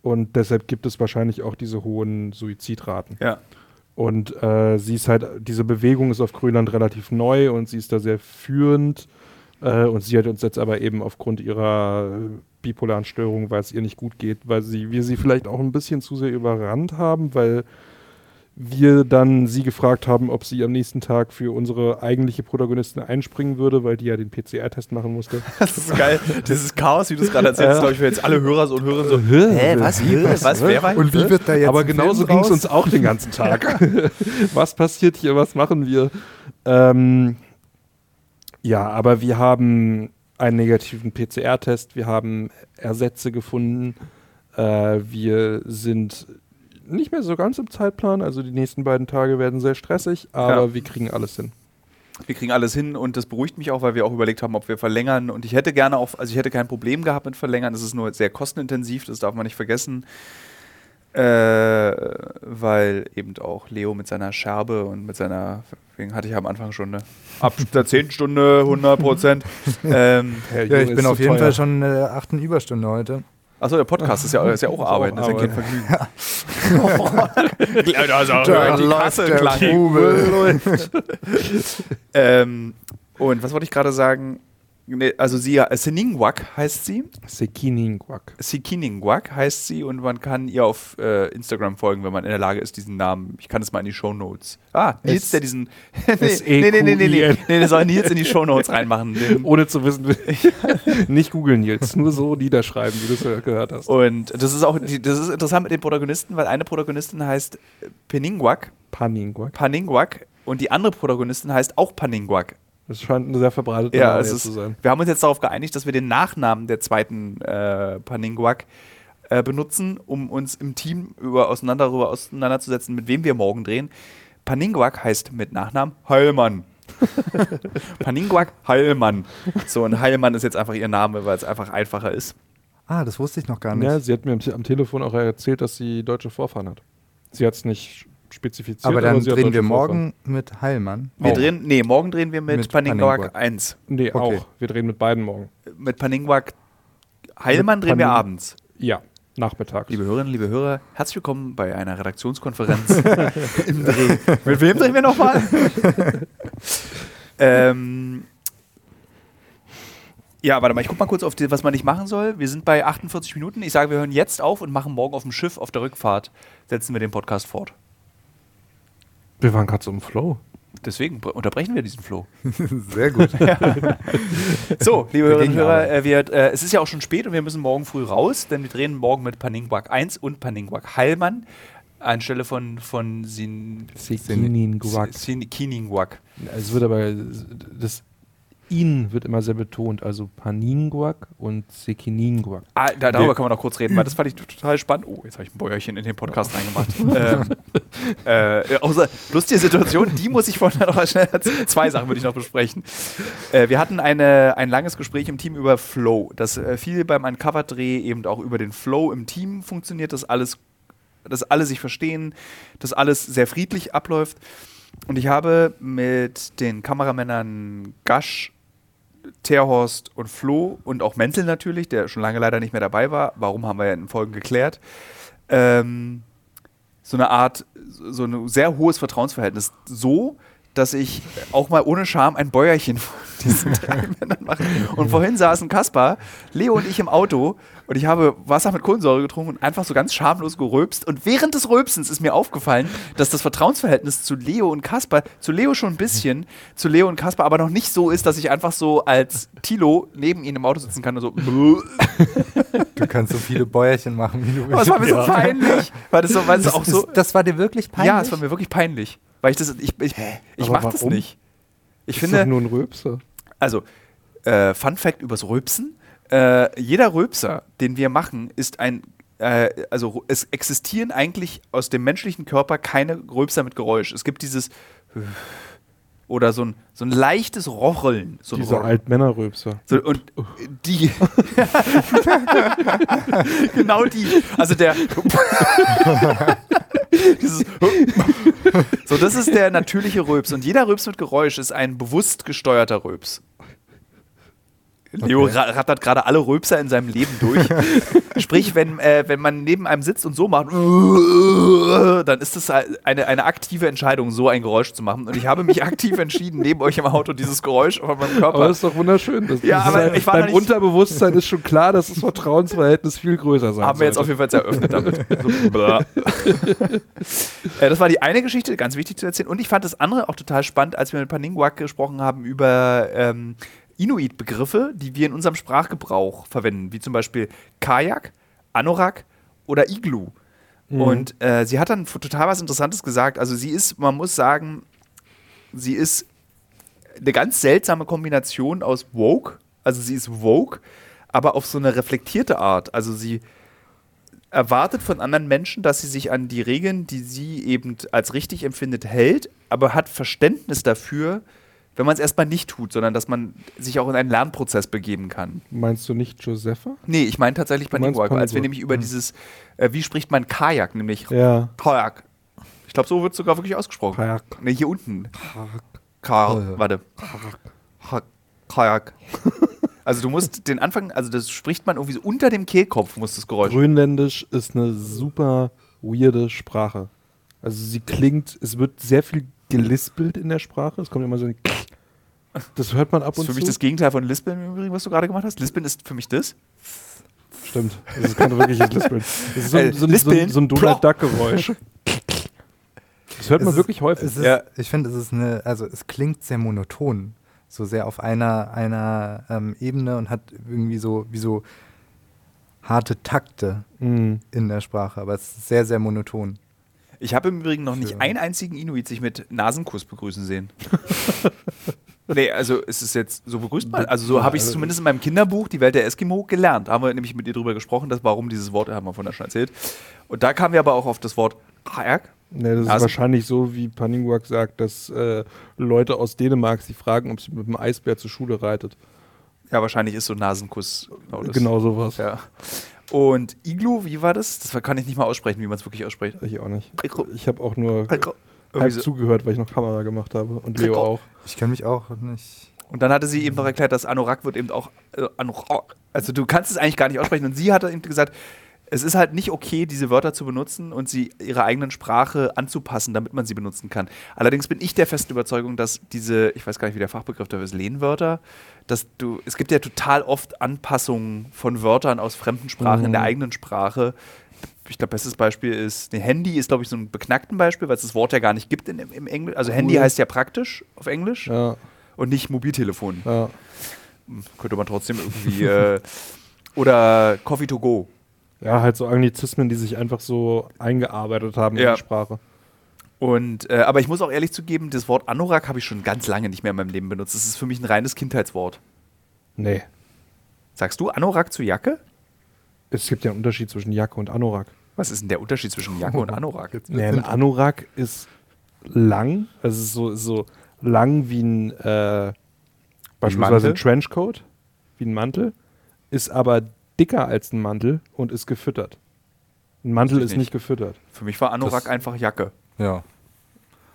und deshalb gibt es wahrscheinlich auch diese hohen Suizidraten. Ja. Und äh, sie ist halt, diese Bewegung ist auf Grönland relativ neu und sie ist da sehr führend. Äh, und sie hat uns jetzt aber eben aufgrund ihrer äh, bipolaren Störung, weil es ihr nicht gut geht, weil sie, wir sie vielleicht auch ein bisschen zu sehr überrannt haben, weil wir dann sie gefragt haben, ob sie am nächsten Tag für unsere eigentliche Protagonistin einspringen würde, weil die ja den PCR-Test machen musste. Das ist geil. Dieses Chaos, wie du es gerade erzählst, Ja. glaube ich, für jetzt alle Hörer und Hörer so. Hä, was? Wie? Was? Wer war Und wie wird da jetzt Aber genauso ging es uns auch den ganzen Tag. was passiert hier? Was machen wir? Ähm, ja, aber wir haben einen negativen PCR-Test, wir haben Ersätze gefunden, äh, wir sind nicht mehr so ganz im Zeitplan, also die nächsten beiden Tage werden sehr stressig, aber Ja. wir kriegen alles hin. Wir kriegen alles hin und das beruhigt mich auch, weil wir auch überlegt haben, ob wir verlängern. Und ich hätte gerne auch, also ich hätte kein Problem gehabt mit verlängern. Es ist nur sehr kostenintensiv, das darf man nicht vergessen. Äh, weil eben auch Leo mit seiner Scherbe und mit seiner, deswegen hatte ich am Anfang schon eine, ab der 10. Stunde 100 Prozent. ähm, Ja, ich bin auf jeden Fall schon in der achten Überstunde heute. achso, der Podcast ist ja, ist ja auch Arbeit, auch das ist ja kein. Vergnügen. also, Da die läuft Kasse der. Ähm, und was wollte ich gerade sagen? Nee, also sie, äh, Seningwak heißt sie. Sekiningwak. Sikiningwak heißt sie und man kann ihr auf äh, Instagram folgen, wenn man in der Lage ist, diesen Namen. Ich kann es mal in die Show Notes. Ah, Nils, der diesen. nee, nee, nee, nee, nee, nee, nee, der soll Nils in die Show Notes reinmachen. Den, Ohne zu wissen, nicht googeln jetzt, nur so niederschreiben, wie du es gehört hast. und das ist auch das ist interessant mit den Protagonisten, weil eine Protagonistin heißt Peningwak, Paningwak. Paningwak und die andere Protagonistin heißt auch Paningwak. Das scheint ein sehr verbreiteter Ja, Name zu sein. wir haben uns jetzt darauf geeinigt, dass wir den Nachnamen der zweiten äh, Paningwak äh, benutzen, um uns im Team über auseinander, darüber auseinanderzusetzen, mit wem wir morgen drehen. Paningwak heißt mit Nachnamen Heilmann. Paningwak Heilmann. So, und Heilmann ist jetzt einfach ihr Name, weil es einfach einfacher ist. Ah, das wusste ich noch gar nicht. Ja, sie hat mir am, am Telefon auch erzählt, dass sie deutsche Vorfahren hat. Sie hat es nicht spezifiziert. aber dann drehen wir Vorfahren. morgen mit Heilmann. Wir Auch. drehen, nee, morgen drehen wir mit, Mit Paningwak Paningwak. 1. Nee, Okay. auch. Wir drehen mit beiden morgen. Mit Paningwak Heilmann Mit drehen wir Paning- abends. Ja, nachmittags. Liebe Hörerinnen, liebe Hörer, herzlich willkommen bei einer Redaktionskonferenz im Dreh. Mit wem drehen wir nochmal? ähm, ja, warte mal, ich guck mal kurz auf die, was man nicht machen soll. Wir sind bei 48 Minuten. Ich sage, wir hören jetzt auf und machen morgen auf dem Schiff auf der Rückfahrt, setzen wir den Podcast fort. Wir waren gerade so im Flow. Deswegen bre- unterbrechen wir diesen Flow. Sehr gut. So, liebe Wir Hörerinnen und Hörer, äh, wir, äh, es ist ja auch schon spät und wir müssen morgen früh raus, denn wir drehen morgen mit Paningwak 1 und Paningwak Heilmann anstelle von, von Sin, Sekiningwak. Sin, Kiningwak. Es wird aber, das ihn wird immer sehr betont, also Paningwak und Sekiningwak. Ah, da, darüber Wir- kann man noch kurz reden, weil das fand ich total spannend. Oh, jetzt habe ich ein Bäuerchen in den Podcast reingemacht. ähm, äh, außer lustige Situation, die muss ich vorhin noch mal schnell erzählen. Zwei Sachen würde ich noch besprechen. Äh, wir hatten eine, ein langes Gespräch im Team über Flow, dass äh, viel beim Uncover-Dreh eben auch über den Flow im Team funktioniert, dass alles, dass alle sich verstehen, dass alles sehr friedlich abläuft. Und ich habe mit den Kameramännern Gasch, Terhorst und Flo und auch Menzel natürlich, der schon lange leider nicht mehr dabei war. Warum haben wir ja in Folgen geklärt. Ähm, so eine Art, so ein sehr hohes Vertrauensverhältnis. So, dass ich auch mal ohne Scham ein Bäuerchen von diesen drei Männern mache. Und vorhin saßen Kaspar, Leo und ich im Auto und ich habe Wasser mit Kohlensäure getrunken und einfach so ganz schamlos gerülpst. Und während des Rülpsens ist mir aufgefallen, dass das Vertrauensverhältnis zu Leo und Kaspar, zu Leo schon ein bisschen, zu Leo und Kaspar aber noch nicht so ist, dass ich einfach so als Tilo neben ihnen im Auto sitzen kann und so. Du kannst so viele Bäuerchen machen, wie du Aber es war mir so peinlich. War das so, weil es das, auch so. das, das war dir wirklich peinlich? Ja, es war mir wirklich peinlich. Weil ich das, ich, ich, ich Aber mach das nicht. Ich ist doch finde, nur ein Röpser. also, äh, Fun Fact übers Rülpsen. Äh, jeder Rülpser, den wir machen, ist ein, äh, also es existieren eigentlich aus dem menschlichen Körper keine Rülpser mit Geräusch. Es gibt dieses oder so ein, so ein leichtes Rocheln. So Roch- Altmännerröpser. so, und die. genau die. Also der. Dieses so, das ist der natürliche Röps. Und jeder Röps mit Geräusch ist ein bewusst gesteuerter Röps. Leo ra rattert gerade alle Rülpser in seinem Leben durch. Sprich, wenn, äh, wenn man neben einem sitzt und so macht, dann ist das eine, eine aktive Entscheidung, so ein Geräusch zu machen. Und ich habe mich aktiv entschieden, neben euch im Auto dieses Geräusch von meinem Körper. Aber das ist doch wunderschön. Das, Ja, aber ist, ich war beim nicht- Unterbewusstern ist schon klar, dass das Vertrauensverhältnis viel größer sein Haben wir jetzt auf jeden Fall eröffnet damit. So, äh, das war die eine Geschichte, ganz wichtig zu erzählen. Und ich fand das andere auch total spannend, als wir mit Paninguak gesprochen haben über ähm, Inuit-Begriffe, die wir in unserem Sprachgebrauch verwenden, wie zum Beispiel Kajak, Anorak oder Iglu. Und äh, sie hat dann total was Interessantes gesagt. Also sie ist, man muss sagen, sie ist eine ganz seltsame Kombination aus woke, also sie ist woke, aber auf so eine reflektierte Art. Also sie erwartet von anderen Menschen, dass sie sich an die Regeln, die sie eben als richtig empfindet, hält, aber hat Verständnis dafür, wenn man es erstmal nicht tut, sondern dass man sich auch in einen Lernprozess begeben kann. Meinst du nicht Josepha? Nee, ich meine tatsächlich meinst Paninguak, als wir nämlich über dieses, äh, wie spricht man Kajak, nämlich Ja. Kajak. Ich glaube, so wird es sogar wirklich ausgesprochen. Kajak. Ne, hier unten. Kajak. Warte. Ha- Kajak. Also du musst den Anfang, also das spricht man irgendwie so unter dem Kehlkopf, muss das Geräusch. Grönländisch ist eine super weirde Sprache. Also sie klingt, es wird sehr viel gelispelt in der Sprache. Es kommt immer so ein Das hört man ab Das und ist für mich zu. das Gegenteil von Lispeln im Übrigen, was du gerade gemacht hast. Lispeln ist für mich das. Stimmt. Das ist kein wirkliches Lispeln. Das ist so, Äh, ein- so, ein- so, ein- so ein Donald Duck-Geräusch. Das hört man Es ist- wirklich häufig. Es ist, Ja. Ich finde, es ist eine, also es klingt sehr monoton, so sehr auf einer, einer ähm, Ebene und hat irgendwie so, wie so harte Takte Mhm. in der Sprache, aber es ist sehr, sehr monoton. Ich habe im Übrigen noch nicht Für- einen einzigen Inuit sich mit Nasenkuss begrüßen sehen. nee, also es ist jetzt, so begrüßt man. Also so habe ich es zumindest in meinem Kinderbuch, Die Welt der Eskimo, gelernt. Da haben wir nämlich mit ihr drüber gesprochen, dass, warum dieses Wort, haben wir von der schon erzählt. Und da kamen wir aber auch auf das Wort Kajak. Nee, das ist wahrscheinlich so, wie Paninguak sagt, dass äh, Leute aus Dänemark sie fragen, ob sie mit dem Eisbär zur Schule reitet. Ja, wahrscheinlich ist so Nasenkuss. Genau, das. Genau sowas. Ja. Und Iglu, wie war das? Das kann ich nicht mal aussprechen, wie man es wirklich ausspricht. Ich auch nicht. Ich habe auch nur halb so. zugehört, weil ich noch Kamera gemacht habe. Und Leo auch. Ich kann mich auch nicht. Und dann hatte sie eben noch erklärt, dass Anorak wird eben auch äh, Anorak. Also du kannst es eigentlich gar nicht aussprechen. Und sie hat eben gesagt, es ist halt nicht okay, diese Wörter zu benutzen und sie ihrer eigenen Sprache anzupassen, damit man sie benutzen kann. Allerdings bin ich der festen Überzeugung, dass diese, ich weiß gar nicht, wie der Fachbegriff dafür ist, Lehnwörter, dass du, es gibt ja total oft Anpassungen von Wörtern aus fremden Sprachen in der Mhm. eigenen Sprache. Ich glaube, bestes Beispiel ist, nee, Handy ist, glaube ich, so ein beknackten Beispiel, weil es das Wort ja gar nicht gibt in, im Englisch. Also Handy heißt ja praktisch auf Englisch Ja, und nicht Mobiltelefon. ja. Könnte man trotzdem irgendwie. äh, oder Coffee to go. Ja, halt so Anglizismen, die sich einfach so eingearbeitet haben in Ja. die Sprache. Und, äh, aber ich muss auch ehrlich zugeben, das Wort Anorak habe ich schon ganz lange nicht mehr in meinem Leben benutzt. Das ist für mich ein reines Kindheitswort. Nee. Sagst du Anorak zu Jacke? Es gibt ja einen Unterschied zwischen Jacke und Anorak. Was ist denn der Unterschied zwischen Jacke und Anorak? Jetzt Nee, ein Anorak ist lang, also so, so lang wie ein äh, beispielsweise ein? Trenchcoat, wie ein Mantel, ist aber dicker als ein Mantel und ist gefüttert. Ein Mantel ist nicht. nicht gefüttert. Für mich war Anorak Das- einfach Jacke. Ja.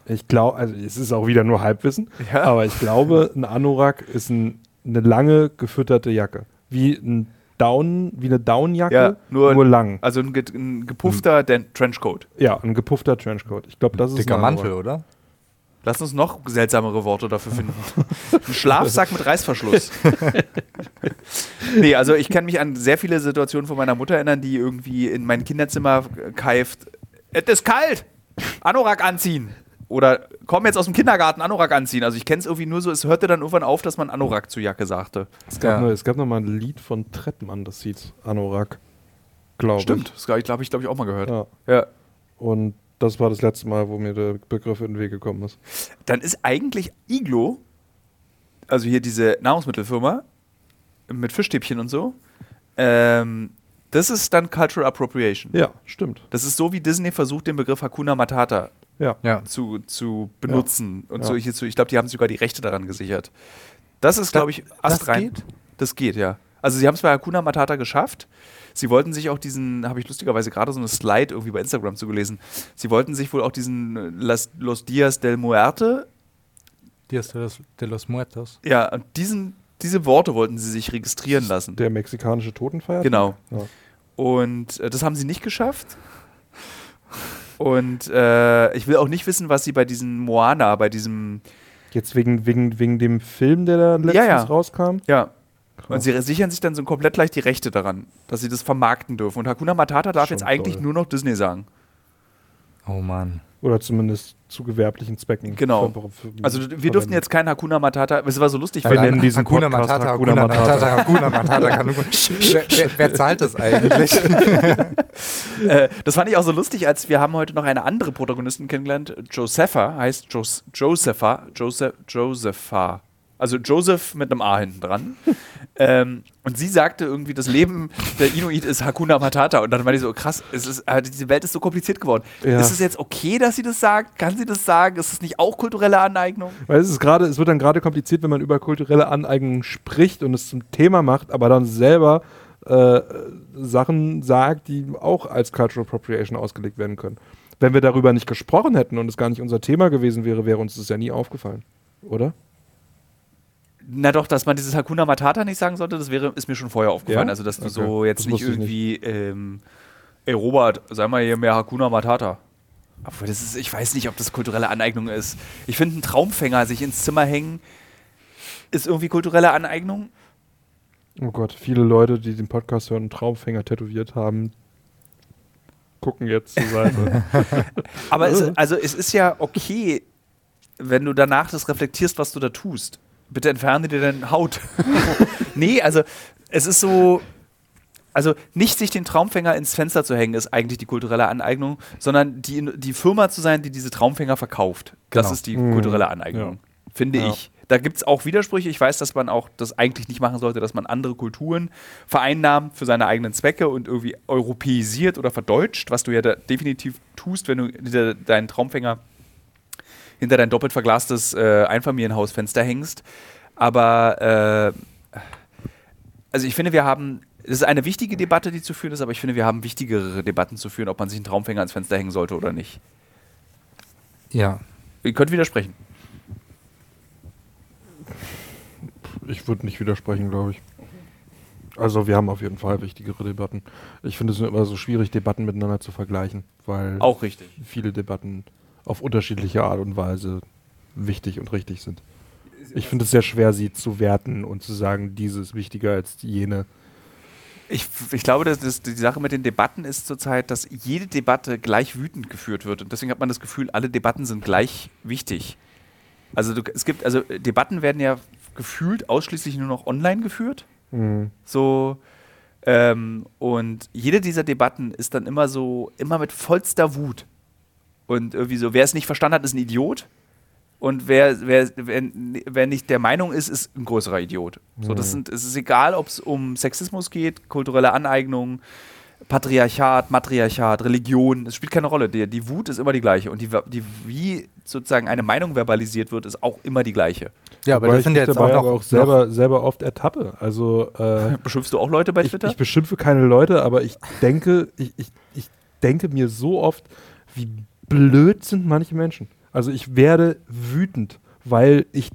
Ich glaube, also es ist auch wieder nur Halbwissen, Ja. aber ich glaube, ein Anorak ist ein, eine lange gefütterte Jacke. Wie ein Down, wie eine Downjacke, Ja, nur- lang. Also ein, ge ein gepuffter Den- Trenchcoat. Ja, ein gepuffter Trenchcoat. Ich glaube, das ist Dicker ein Mantel, oder? Lass uns noch seltsamere Worte dafür finden. Ein Schlafsack mit Reißverschluss. nee, also ich kann mich an sehr viele Situationen von meiner Mutter erinnern, die irgendwie in mein Kinderzimmer keift. Es ist kalt! Anorak anziehen! Oder komm jetzt aus dem Kindergarten, Anorak anziehen. Also ich kenne es irgendwie nur so, es hörte dann irgendwann auf, dass man Anorak zu Jacke sagte. Es gab, Ja. noch, es gab noch mal ein Lied von Trettmann, das hieß Anorak. Glaube Stimmt, das glaube ich, glaube ich, glaub ich auch mal gehört. Ja. Ja. Und das war das letzte Mal, wo mir der Begriff in den Weg gekommen ist. Dann ist eigentlich Iglo, also hier diese Nahrungsmittelfirma mit Fischstäbchen und so, ähm, das ist dann Cultural Appropriation. Ja, stimmt. Das ist so, wie Disney versucht, den Begriff Hakuna Matata Ja. Ja. zu, zu benutzen. Und Ja. so hier zu, ich glaube, die haben sogar die Rechte daran gesichert. Das ist, glaube ich, das astrein. geht? Das geht, ja. Also sie haben es bei Hakuna Matata geschafft. Sie wollten sich auch diesen, habe ich lustigerweise gerade so eine Slide irgendwie bei Instagram zugelesen, sie wollten sich wohl auch diesen äh, Las, Los Dias del Muerte, Dias de los, de los Muertos. ja, und diesen diese Worte wollten sie sich registrieren lassen. Der mexikanische Totenfeier? Genau. Ja. Und äh, das haben sie nicht geschafft. Und äh, ich will auch nicht wissen, was sie bei diesem Moana, bei diesem, Jetzt wegen, wegen, wegen dem Film, der da letztens Ja, ja. rauskam? ja. Und sie sichern sich dann so komplett gleich die Rechte daran, dass sie das vermarkten dürfen. Und Hakuna Matata darf Schon jetzt eigentlich toll. nur noch Disney sagen. Oh Mann. Oder zumindest zu gewerblichen Zwecken. Genau. Also wir durften jetzt kein Hakuna Matata. Es war so lustig, Wir weil nennen diesen Hakuna Podcast Matata, Hakuna Hakuna Matata. Matata, Hakuna Matata. Hakuna- wer, wer, wer zahlt das eigentlich? äh, das fand ich auch so lustig, als wir haben heute noch eine andere Protagonistin kennengelernt. Josepha heißt Jos Josepha, Joseph, Josepha. Also Joseph mit einem A hinten dran. ähm, und sie sagte irgendwie, das Leben der Inuit ist Hakuna Matata. Und dann war ich so, krass, es ist, äh, diese Welt ist so kompliziert geworden. Ja. Ist es jetzt okay, dass sie das sagt? Kann sie das sagen? Ist es nicht auch kulturelle Aneignung? Weil es ist gerade, es wird dann gerade kompliziert, wenn man über kulturelle Aneignung spricht und es zum Thema macht, aber dann selber äh, Sachen sagt, die auch als Cultural Appropriation ausgelegt werden können. Wenn wir darüber nicht gesprochen hätten und es gar nicht unser Thema gewesen wäre, wäre uns das ja nie aufgefallen. Oder? Na doch, dass man dieses Hakuna Matata nicht sagen sollte, das wäre, ist mir schon vorher aufgefallen. Ja? Also, dass du Okay. so jetzt Das nicht ich nicht. irgendwie, ähm, ey Robert, sei mal hier mehr Hakuna Matata. Aber das ist, ich weiß nicht, ob das kulturelle Aneignung ist. Ich finde, ein Traumfänger sich ins Zimmer hängen, ist irgendwie kulturelle Aneignung. Oh Gott, viele Leute, die den Podcast hören und Traumfänger tätowiert haben, gucken jetzt zur Seite. Aber es, also es ist ja okay, wenn du danach das reflektierst, was du da tust. Bitte entferne dir deine Haut. nee, also es ist so. Also nicht sich den Traumfänger ins Fenster zu hängen, ist eigentlich die kulturelle Aneignung, sondern die, die Firma zu sein, die diese Traumfänger verkauft. Das Genau. ist die kulturelle Aneignung, finde Ja. ich. Da gibt es auch Widersprüche. Ich weiß, dass man auch das eigentlich nicht machen sollte, dass man andere Kulturen vereinnahmt für seine eigenen Zwecke und irgendwie europäisiert oder verdeutscht, was du ja da definitiv tust, wenn du deinen Traumfänger hinter dein doppelt verglastes äh, Einfamilienhausfenster hängst. Aber äh, also ich finde, wir haben, es ist eine wichtige Debatte, die zu führen ist, aber ich finde, wir haben wichtigere Debatten zu führen, ob man sich einen Traumfänger ans Fenster hängen sollte oder nicht. Ja. Ihr könnt widersprechen. Ich würde nicht widersprechen, glaube ich. Also wir haben auf jeden Fall wichtigere Debatten. Ich finde es immer so schwierig, Debatten miteinander zu vergleichen, weil Auch richtig. viele Debatten auf unterschiedliche Art und Weise wichtig und richtig sind. Ich finde es sehr schwer, sie zu werten und zu sagen, diese ist wichtiger als jene. Ich, ich glaube, dass das, die Sache mit den Debatten ist zurzeit, dass jede Debatte gleich wütend geführt wird. Und deswegen hat man das Gefühl, alle Debatten sind gleich wichtig. Also du, es gibt, also Debatten werden ja gefühlt ausschließlich nur noch online geführt. Mhm. So, ähm, und jede dieser Debatten ist dann immer so, immer mit vollster Wut. Und irgendwie so, wer es nicht verstanden hat, ist ein Idiot. Und wer, wer, wer, wer nicht der Meinung ist, ist ein größerer Idiot. So, das Mhm. sind, es ist egal, ob es um Sexismus geht, kulturelle Aneignung, Patriarchat, Matriarchat, Religion, es spielt keine Rolle. Die, die Wut ist immer die gleiche. Und die, die, wie sozusagen eine Meinung verbalisiert wird, ist auch immer die gleiche. Ja, aber Wobei das ich sind ja jetzt dabei auch noch, auch selber, selber oft ertappe. Also äh, Beschimpfst du auch Leute bei ich, Twitter? ich beschimpfe keine Leute, aber ich denke, ich, ich, ich denke mir so oft, wie blöd sind manche Menschen. Also ich werde wütend, weil ich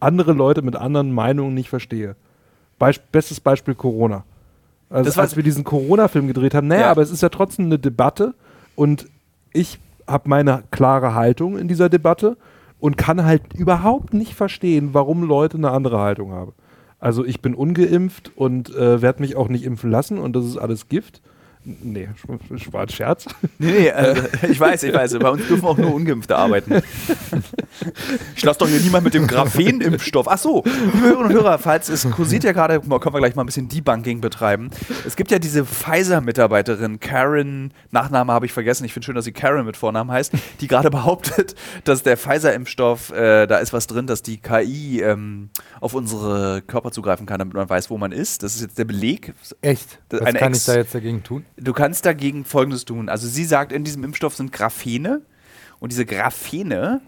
andere Leute mit anderen Meinungen nicht verstehe. Beisp bestes Beispiel Corona. Also Das als wir diesen Corona-Film gedreht haben, naja, Ja. aber es ist ja trotzdem eine Debatte und ich habe meine klare Haltung in dieser Debatte und kann halt überhaupt nicht verstehen, warum Leute eine andere Haltung haben. Also ich bin ungeimpft und äh, werde mich auch nicht impfen lassen und das ist alles Gift. Nee, war ein Scherz. Nee, nee, also, ich weiß, ich weiß. Bei uns dürfen auch nur Ungeimpfte arbeiten. Ich lasse doch hier niemand mit dem Graphenimpfstoff. Ach so, liebe Hörerinnen und Hörer, falls es kursiert ja gerade, können wir gleich mal ein bisschen Debunking betreiben. Es gibt ja diese Pfizer-Mitarbeiterin, Karen, Nachname habe ich vergessen, ich finde schön, dass sie Karen mit Vornamen heißt, die gerade behauptet, dass der Pfizer-Impfstoff, äh, da ist was drin, dass die KI ähm, auf unsere Körper zugreifen kann, damit man weiß, wo man ist. Das ist jetzt der Beleg. echt. Was eine kann Ex- ich da jetzt dagegen tun? Du kannst dagegen Folgendes tun. Also sie sagt, in diesem Impfstoff sind Graphene und diese Graphene,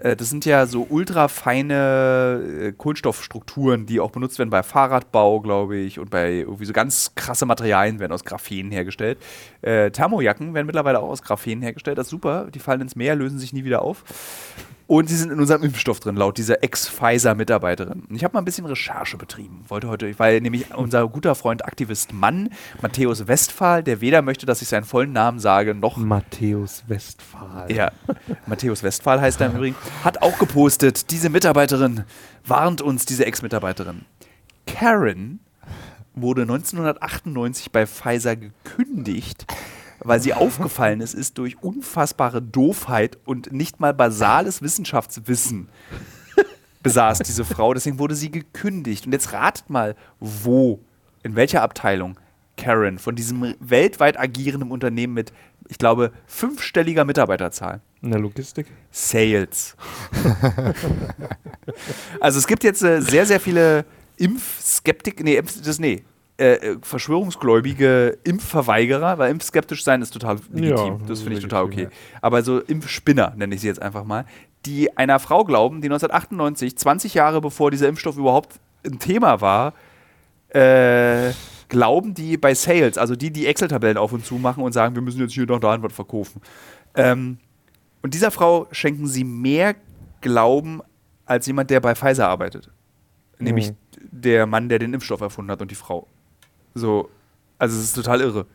äh, das sind ja so ultrafeine äh, Kohlenstoffstrukturen, die auch benutzt werden bei Fahrradbau, glaube ich, und bei irgendwie so ganz krasse Materialien werden aus Graphenen hergestellt. Äh, Thermojacken werden mittlerweile auch aus Graphenen hergestellt. Das ist super. Die fallen ins Meer, lösen sich nie wieder auf. Und sie sind in unserem Impfstoff drin, laut dieser Ex-Pfizer-Mitarbeiterin. Ich habe mal ein bisschen Recherche betrieben. Wollte heute, weil nämlich unser guter Freund Aktivist Mann, Matthäus Westphal, der weder möchte, dass ich seinen vollen Namen sage, noch. Matthäus Westphal. Ja, Matthäus Westphal heißt er im Übrigen, hat auch gepostet, diese Mitarbeiterin warnt uns, diese Ex-Mitarbeiterin. Karen wurde 1998 bei Pfizer gekündigt, weil sie aufgefallen ist, ist durch unfassbare Doofheit und nicht mal basales Wissenschaftswissen besaß diese Frau. Deswegen wurde sie gekündigt. Und jetzt ratet mal, wo, in welcher Abteilung Karen von diesem weltweit agierenden Unternehmen mit, ich glaube, fünfstelliger Mitarbeiterzahl. In der Logistik? Sales. also es gibt jetzt äh, sehr, sehr viele Impfskeptik, nee, Impf, das, nee, äh, äh, verschwörungsgläubige Impfverweigerer, weil impfskeptisch sein ist total legitim. Ja, das finde ich legitim, total okay. ja. Aber so Impfspinner, nenne ich sie jetzt einfach mal, die einer Frau glauben, die 1998, 20 Jahre bevor dieser Impfstoff überhaupt ein Thema war, äh, glauben die bei Sales, also die, die Excel-Tabellen auf und zu machen und sagen, wir müssen jetzt hier noch da was verkaufen. Ähm, und dieser Frau schenken sie mehr Glauben als jemand, der bei Pfizer arbeitet. Nämlich Mhm. der Mann, der den Impfstoff erfunden hat und die Frau. So, also es ist total irre.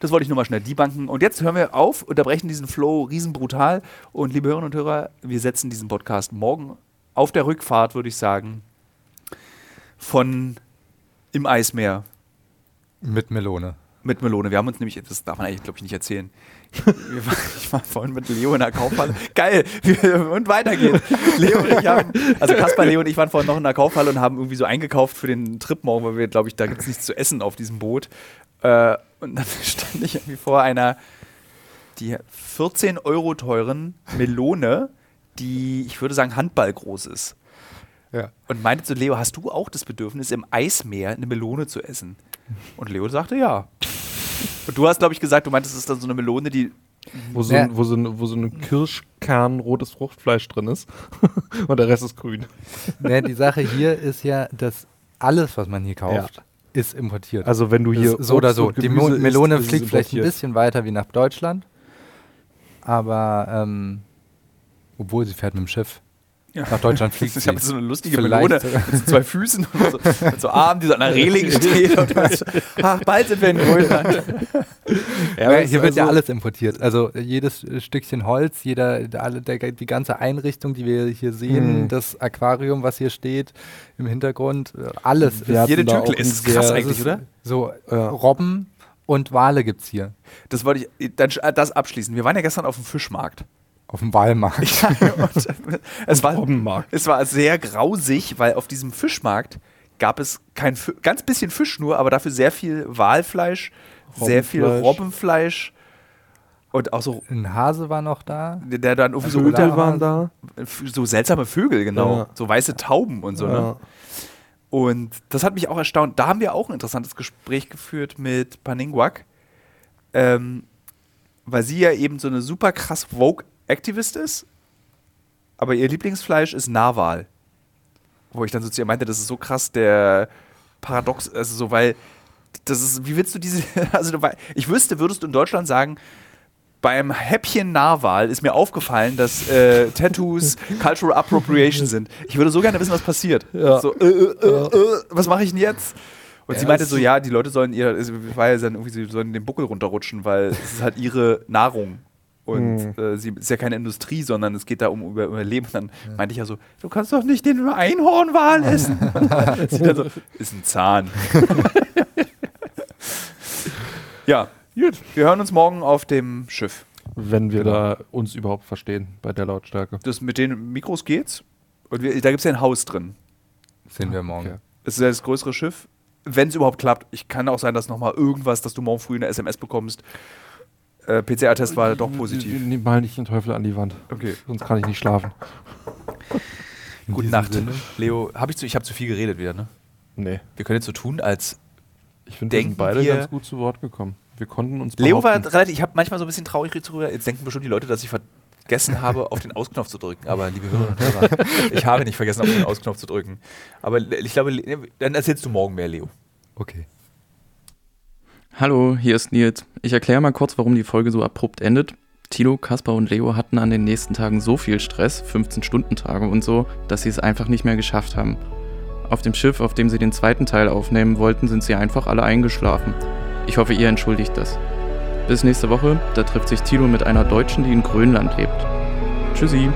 Das wollte ich nur mal schnell debunken. Und jetzt hören wir auf, unterbrechen diesen Flow riesenbrutal. Und liebe Hörerinnen und Hörer, wir setzen diesen Podcast morgen auf der Rückfahrt, würde ich sagen, von im Eismeer Mit Melone. Mit Melone. Wir haben uns nämlich, das darf man eigentlich, glaube ich, nicht erzählen. Ich war vorhin mit Leo in der Kaufhalle. Geil! Und weiter geht's. Leo und ich haben, also Kaspar, Leo und ich waren vorhin noch in der Kaufhalle und haben irgendwie so eingekauft für den Trip morgen, weil wir, glaube ich, da gibt es nichts zu essen auf diesem Boot. Äh, und dann stand ich irgendwie vor einer, die 14 Euro teuren Melone, die, ich würde sagen, Handball groß ist. Ja. Und meinte zu Leo, hast du auch das Bedürfnis, im Eismeer eine Melone zu essen? Und Leo sagte ja. Und du hast, glaube ich, gesagt, du meintest, es ist dann so eine Melone, die. Wo so, Ja. ein, wo, so ein, wo so ein Kirschkern rotes Fruchtfleisch drin ist. Und der Rest ist grün. Ne, die Sache hier ist ja, dass alles, was man hier kauft, ist importiert. Also wenn du hier ist so oder Obst so. und Die Melone ist fliegt vielleicht ein bisschen weiter wie nach Deutschland. Aber, ähm, obwohl sie fährt mit dem Schiff. Nach Deutschland fliegt Ich habe so eine lustige Vielleicht Melone mit so zwei Füßen und so, mit so Armen, die so an der Reling. Und weißt, ach, bald sind wir in Grönland. Ja, es hier wird ja also- alles importiert. Also äh, jedes äh, Stückchen Holz, jeder, der, der, die ganze Einrichtung, die wir hier sehen, Mhm. das Aquarium, was hier steht im Hintergrund, äh, alles. Jede Tüte ist krass eigentlich, oder? so Ja. Robben und Wale gibt es hier Das wollte ich dann sch- das abschließen. Wir waren ja gestern auf dem Fischmarkt. Auf dem Walmarkt. Ja, es, war, Robbenmarkt. es war sehr grausig, weil auf diesem Fischmarkt gab es kein ganz bisschen Fisch nur, aber dafür sehr viel Walfleisch, sehr viel Robbenfleisch. Und auch so, Ein Hase war noch da. der dann irgendwie so Vögel waren da. so seltsame Vögel, genau, Ja. so weiße Tauben und so. Ne? Ja. Und das hat mich auch erstaunt. Da haben wir auch ein interessantes Gespräch geführt mit Paningwak, ähm, weil sie ja eben so eine super krass Vogue-Aktivist ist, aber ihr Lieblingsfleisch ist Narwal. Wo ich dann so zu ihr meinte, das ist so krass der Paradox, also so, weil das ist, wie willst du diese, also ich wüsste, würdest du in Deutschland sagen, beim Häppchen Narwal ist mir aufgefallen, dass äh, Tattoos Cultural Appropriation sind. Ich würde so gerne wissen, was passiert. Ja. So, äh, äh, äh, äh, was mache ich denn jetzt? Und Ja, sie meinte so, ja, die Leute sollen ihr, ja dann irgendwie, sie sollen den Buckel runterrutschen, weil es ist halt ihre Nahrung. Und Mhm. äh, sie ist ja keine Industrie, sondern es geht da um über, Überleben. Und dann meinte ich ja so, du kannst doch nicht den Einhornwal essen. sie dann so, ist ein Zahn. ja, Gut. wir hören uns morgen auf dem Schiff. Wenn wir Genau. da uns überhaupt verstehen bei der Lautstärke. Das mit den Mikros geht's. Und wir, da gibt es ja ein Haus drin. Sehen wir morgen. Okay. Es ist ja das größere Schiff. Wenn es überhaupt klappt. Ich kann auch sein, dass nochmal irgendwas, dass du morgen früh eine SMS bekommst. Äh, PCR-Test war doch positiv. Nimm mal nicht den Teufel an die Wand. Okay. Sonst kann ich nicht schlafen. In Gute Nacht. Sinne. Leo, hab ich, zu, ich habe zu viel geredet wieder, ne? Nee. Wir können jetzt so tun, als. Ich finde, wir sind beide wir- ganz gut zu Wort gekommen. Wir konnten uns Leo war behaupten. relativ. Ich habe manchmal so ein bisschen traurig drüber. Jetzt denken bestimmt die Leute, dass ich vergessen habe, auf den Ausknopf zu drücken. Aber liebe Hörerinnen und Hörer, ich habe nicht vergessen, auf den Ausknopf zu drücken. Aber ich glaube, dann erzählst du morgen mehr, Leo. Okay. Hallo, hier ist Nils. Ich erkläre mal kurz, warum die Folge so abrupt endet. Tilo, Kaspar und Leo hatten an den nächsten Tagen so viel Stress, 15-Stunden-Tage und so, dass sie es einfach nicht mehr geschafft haben. Auf dem Schiff, auf dem sie den zweiten Teil aufnehmen wollten, sind sie einfach alle eingeschlafen. Ich hoffe, ihr entschuldigt das. Bis nächste Woche, da trifft sich Tilo mit einer Deutschen, die in Grönland lebt. Tschüssi.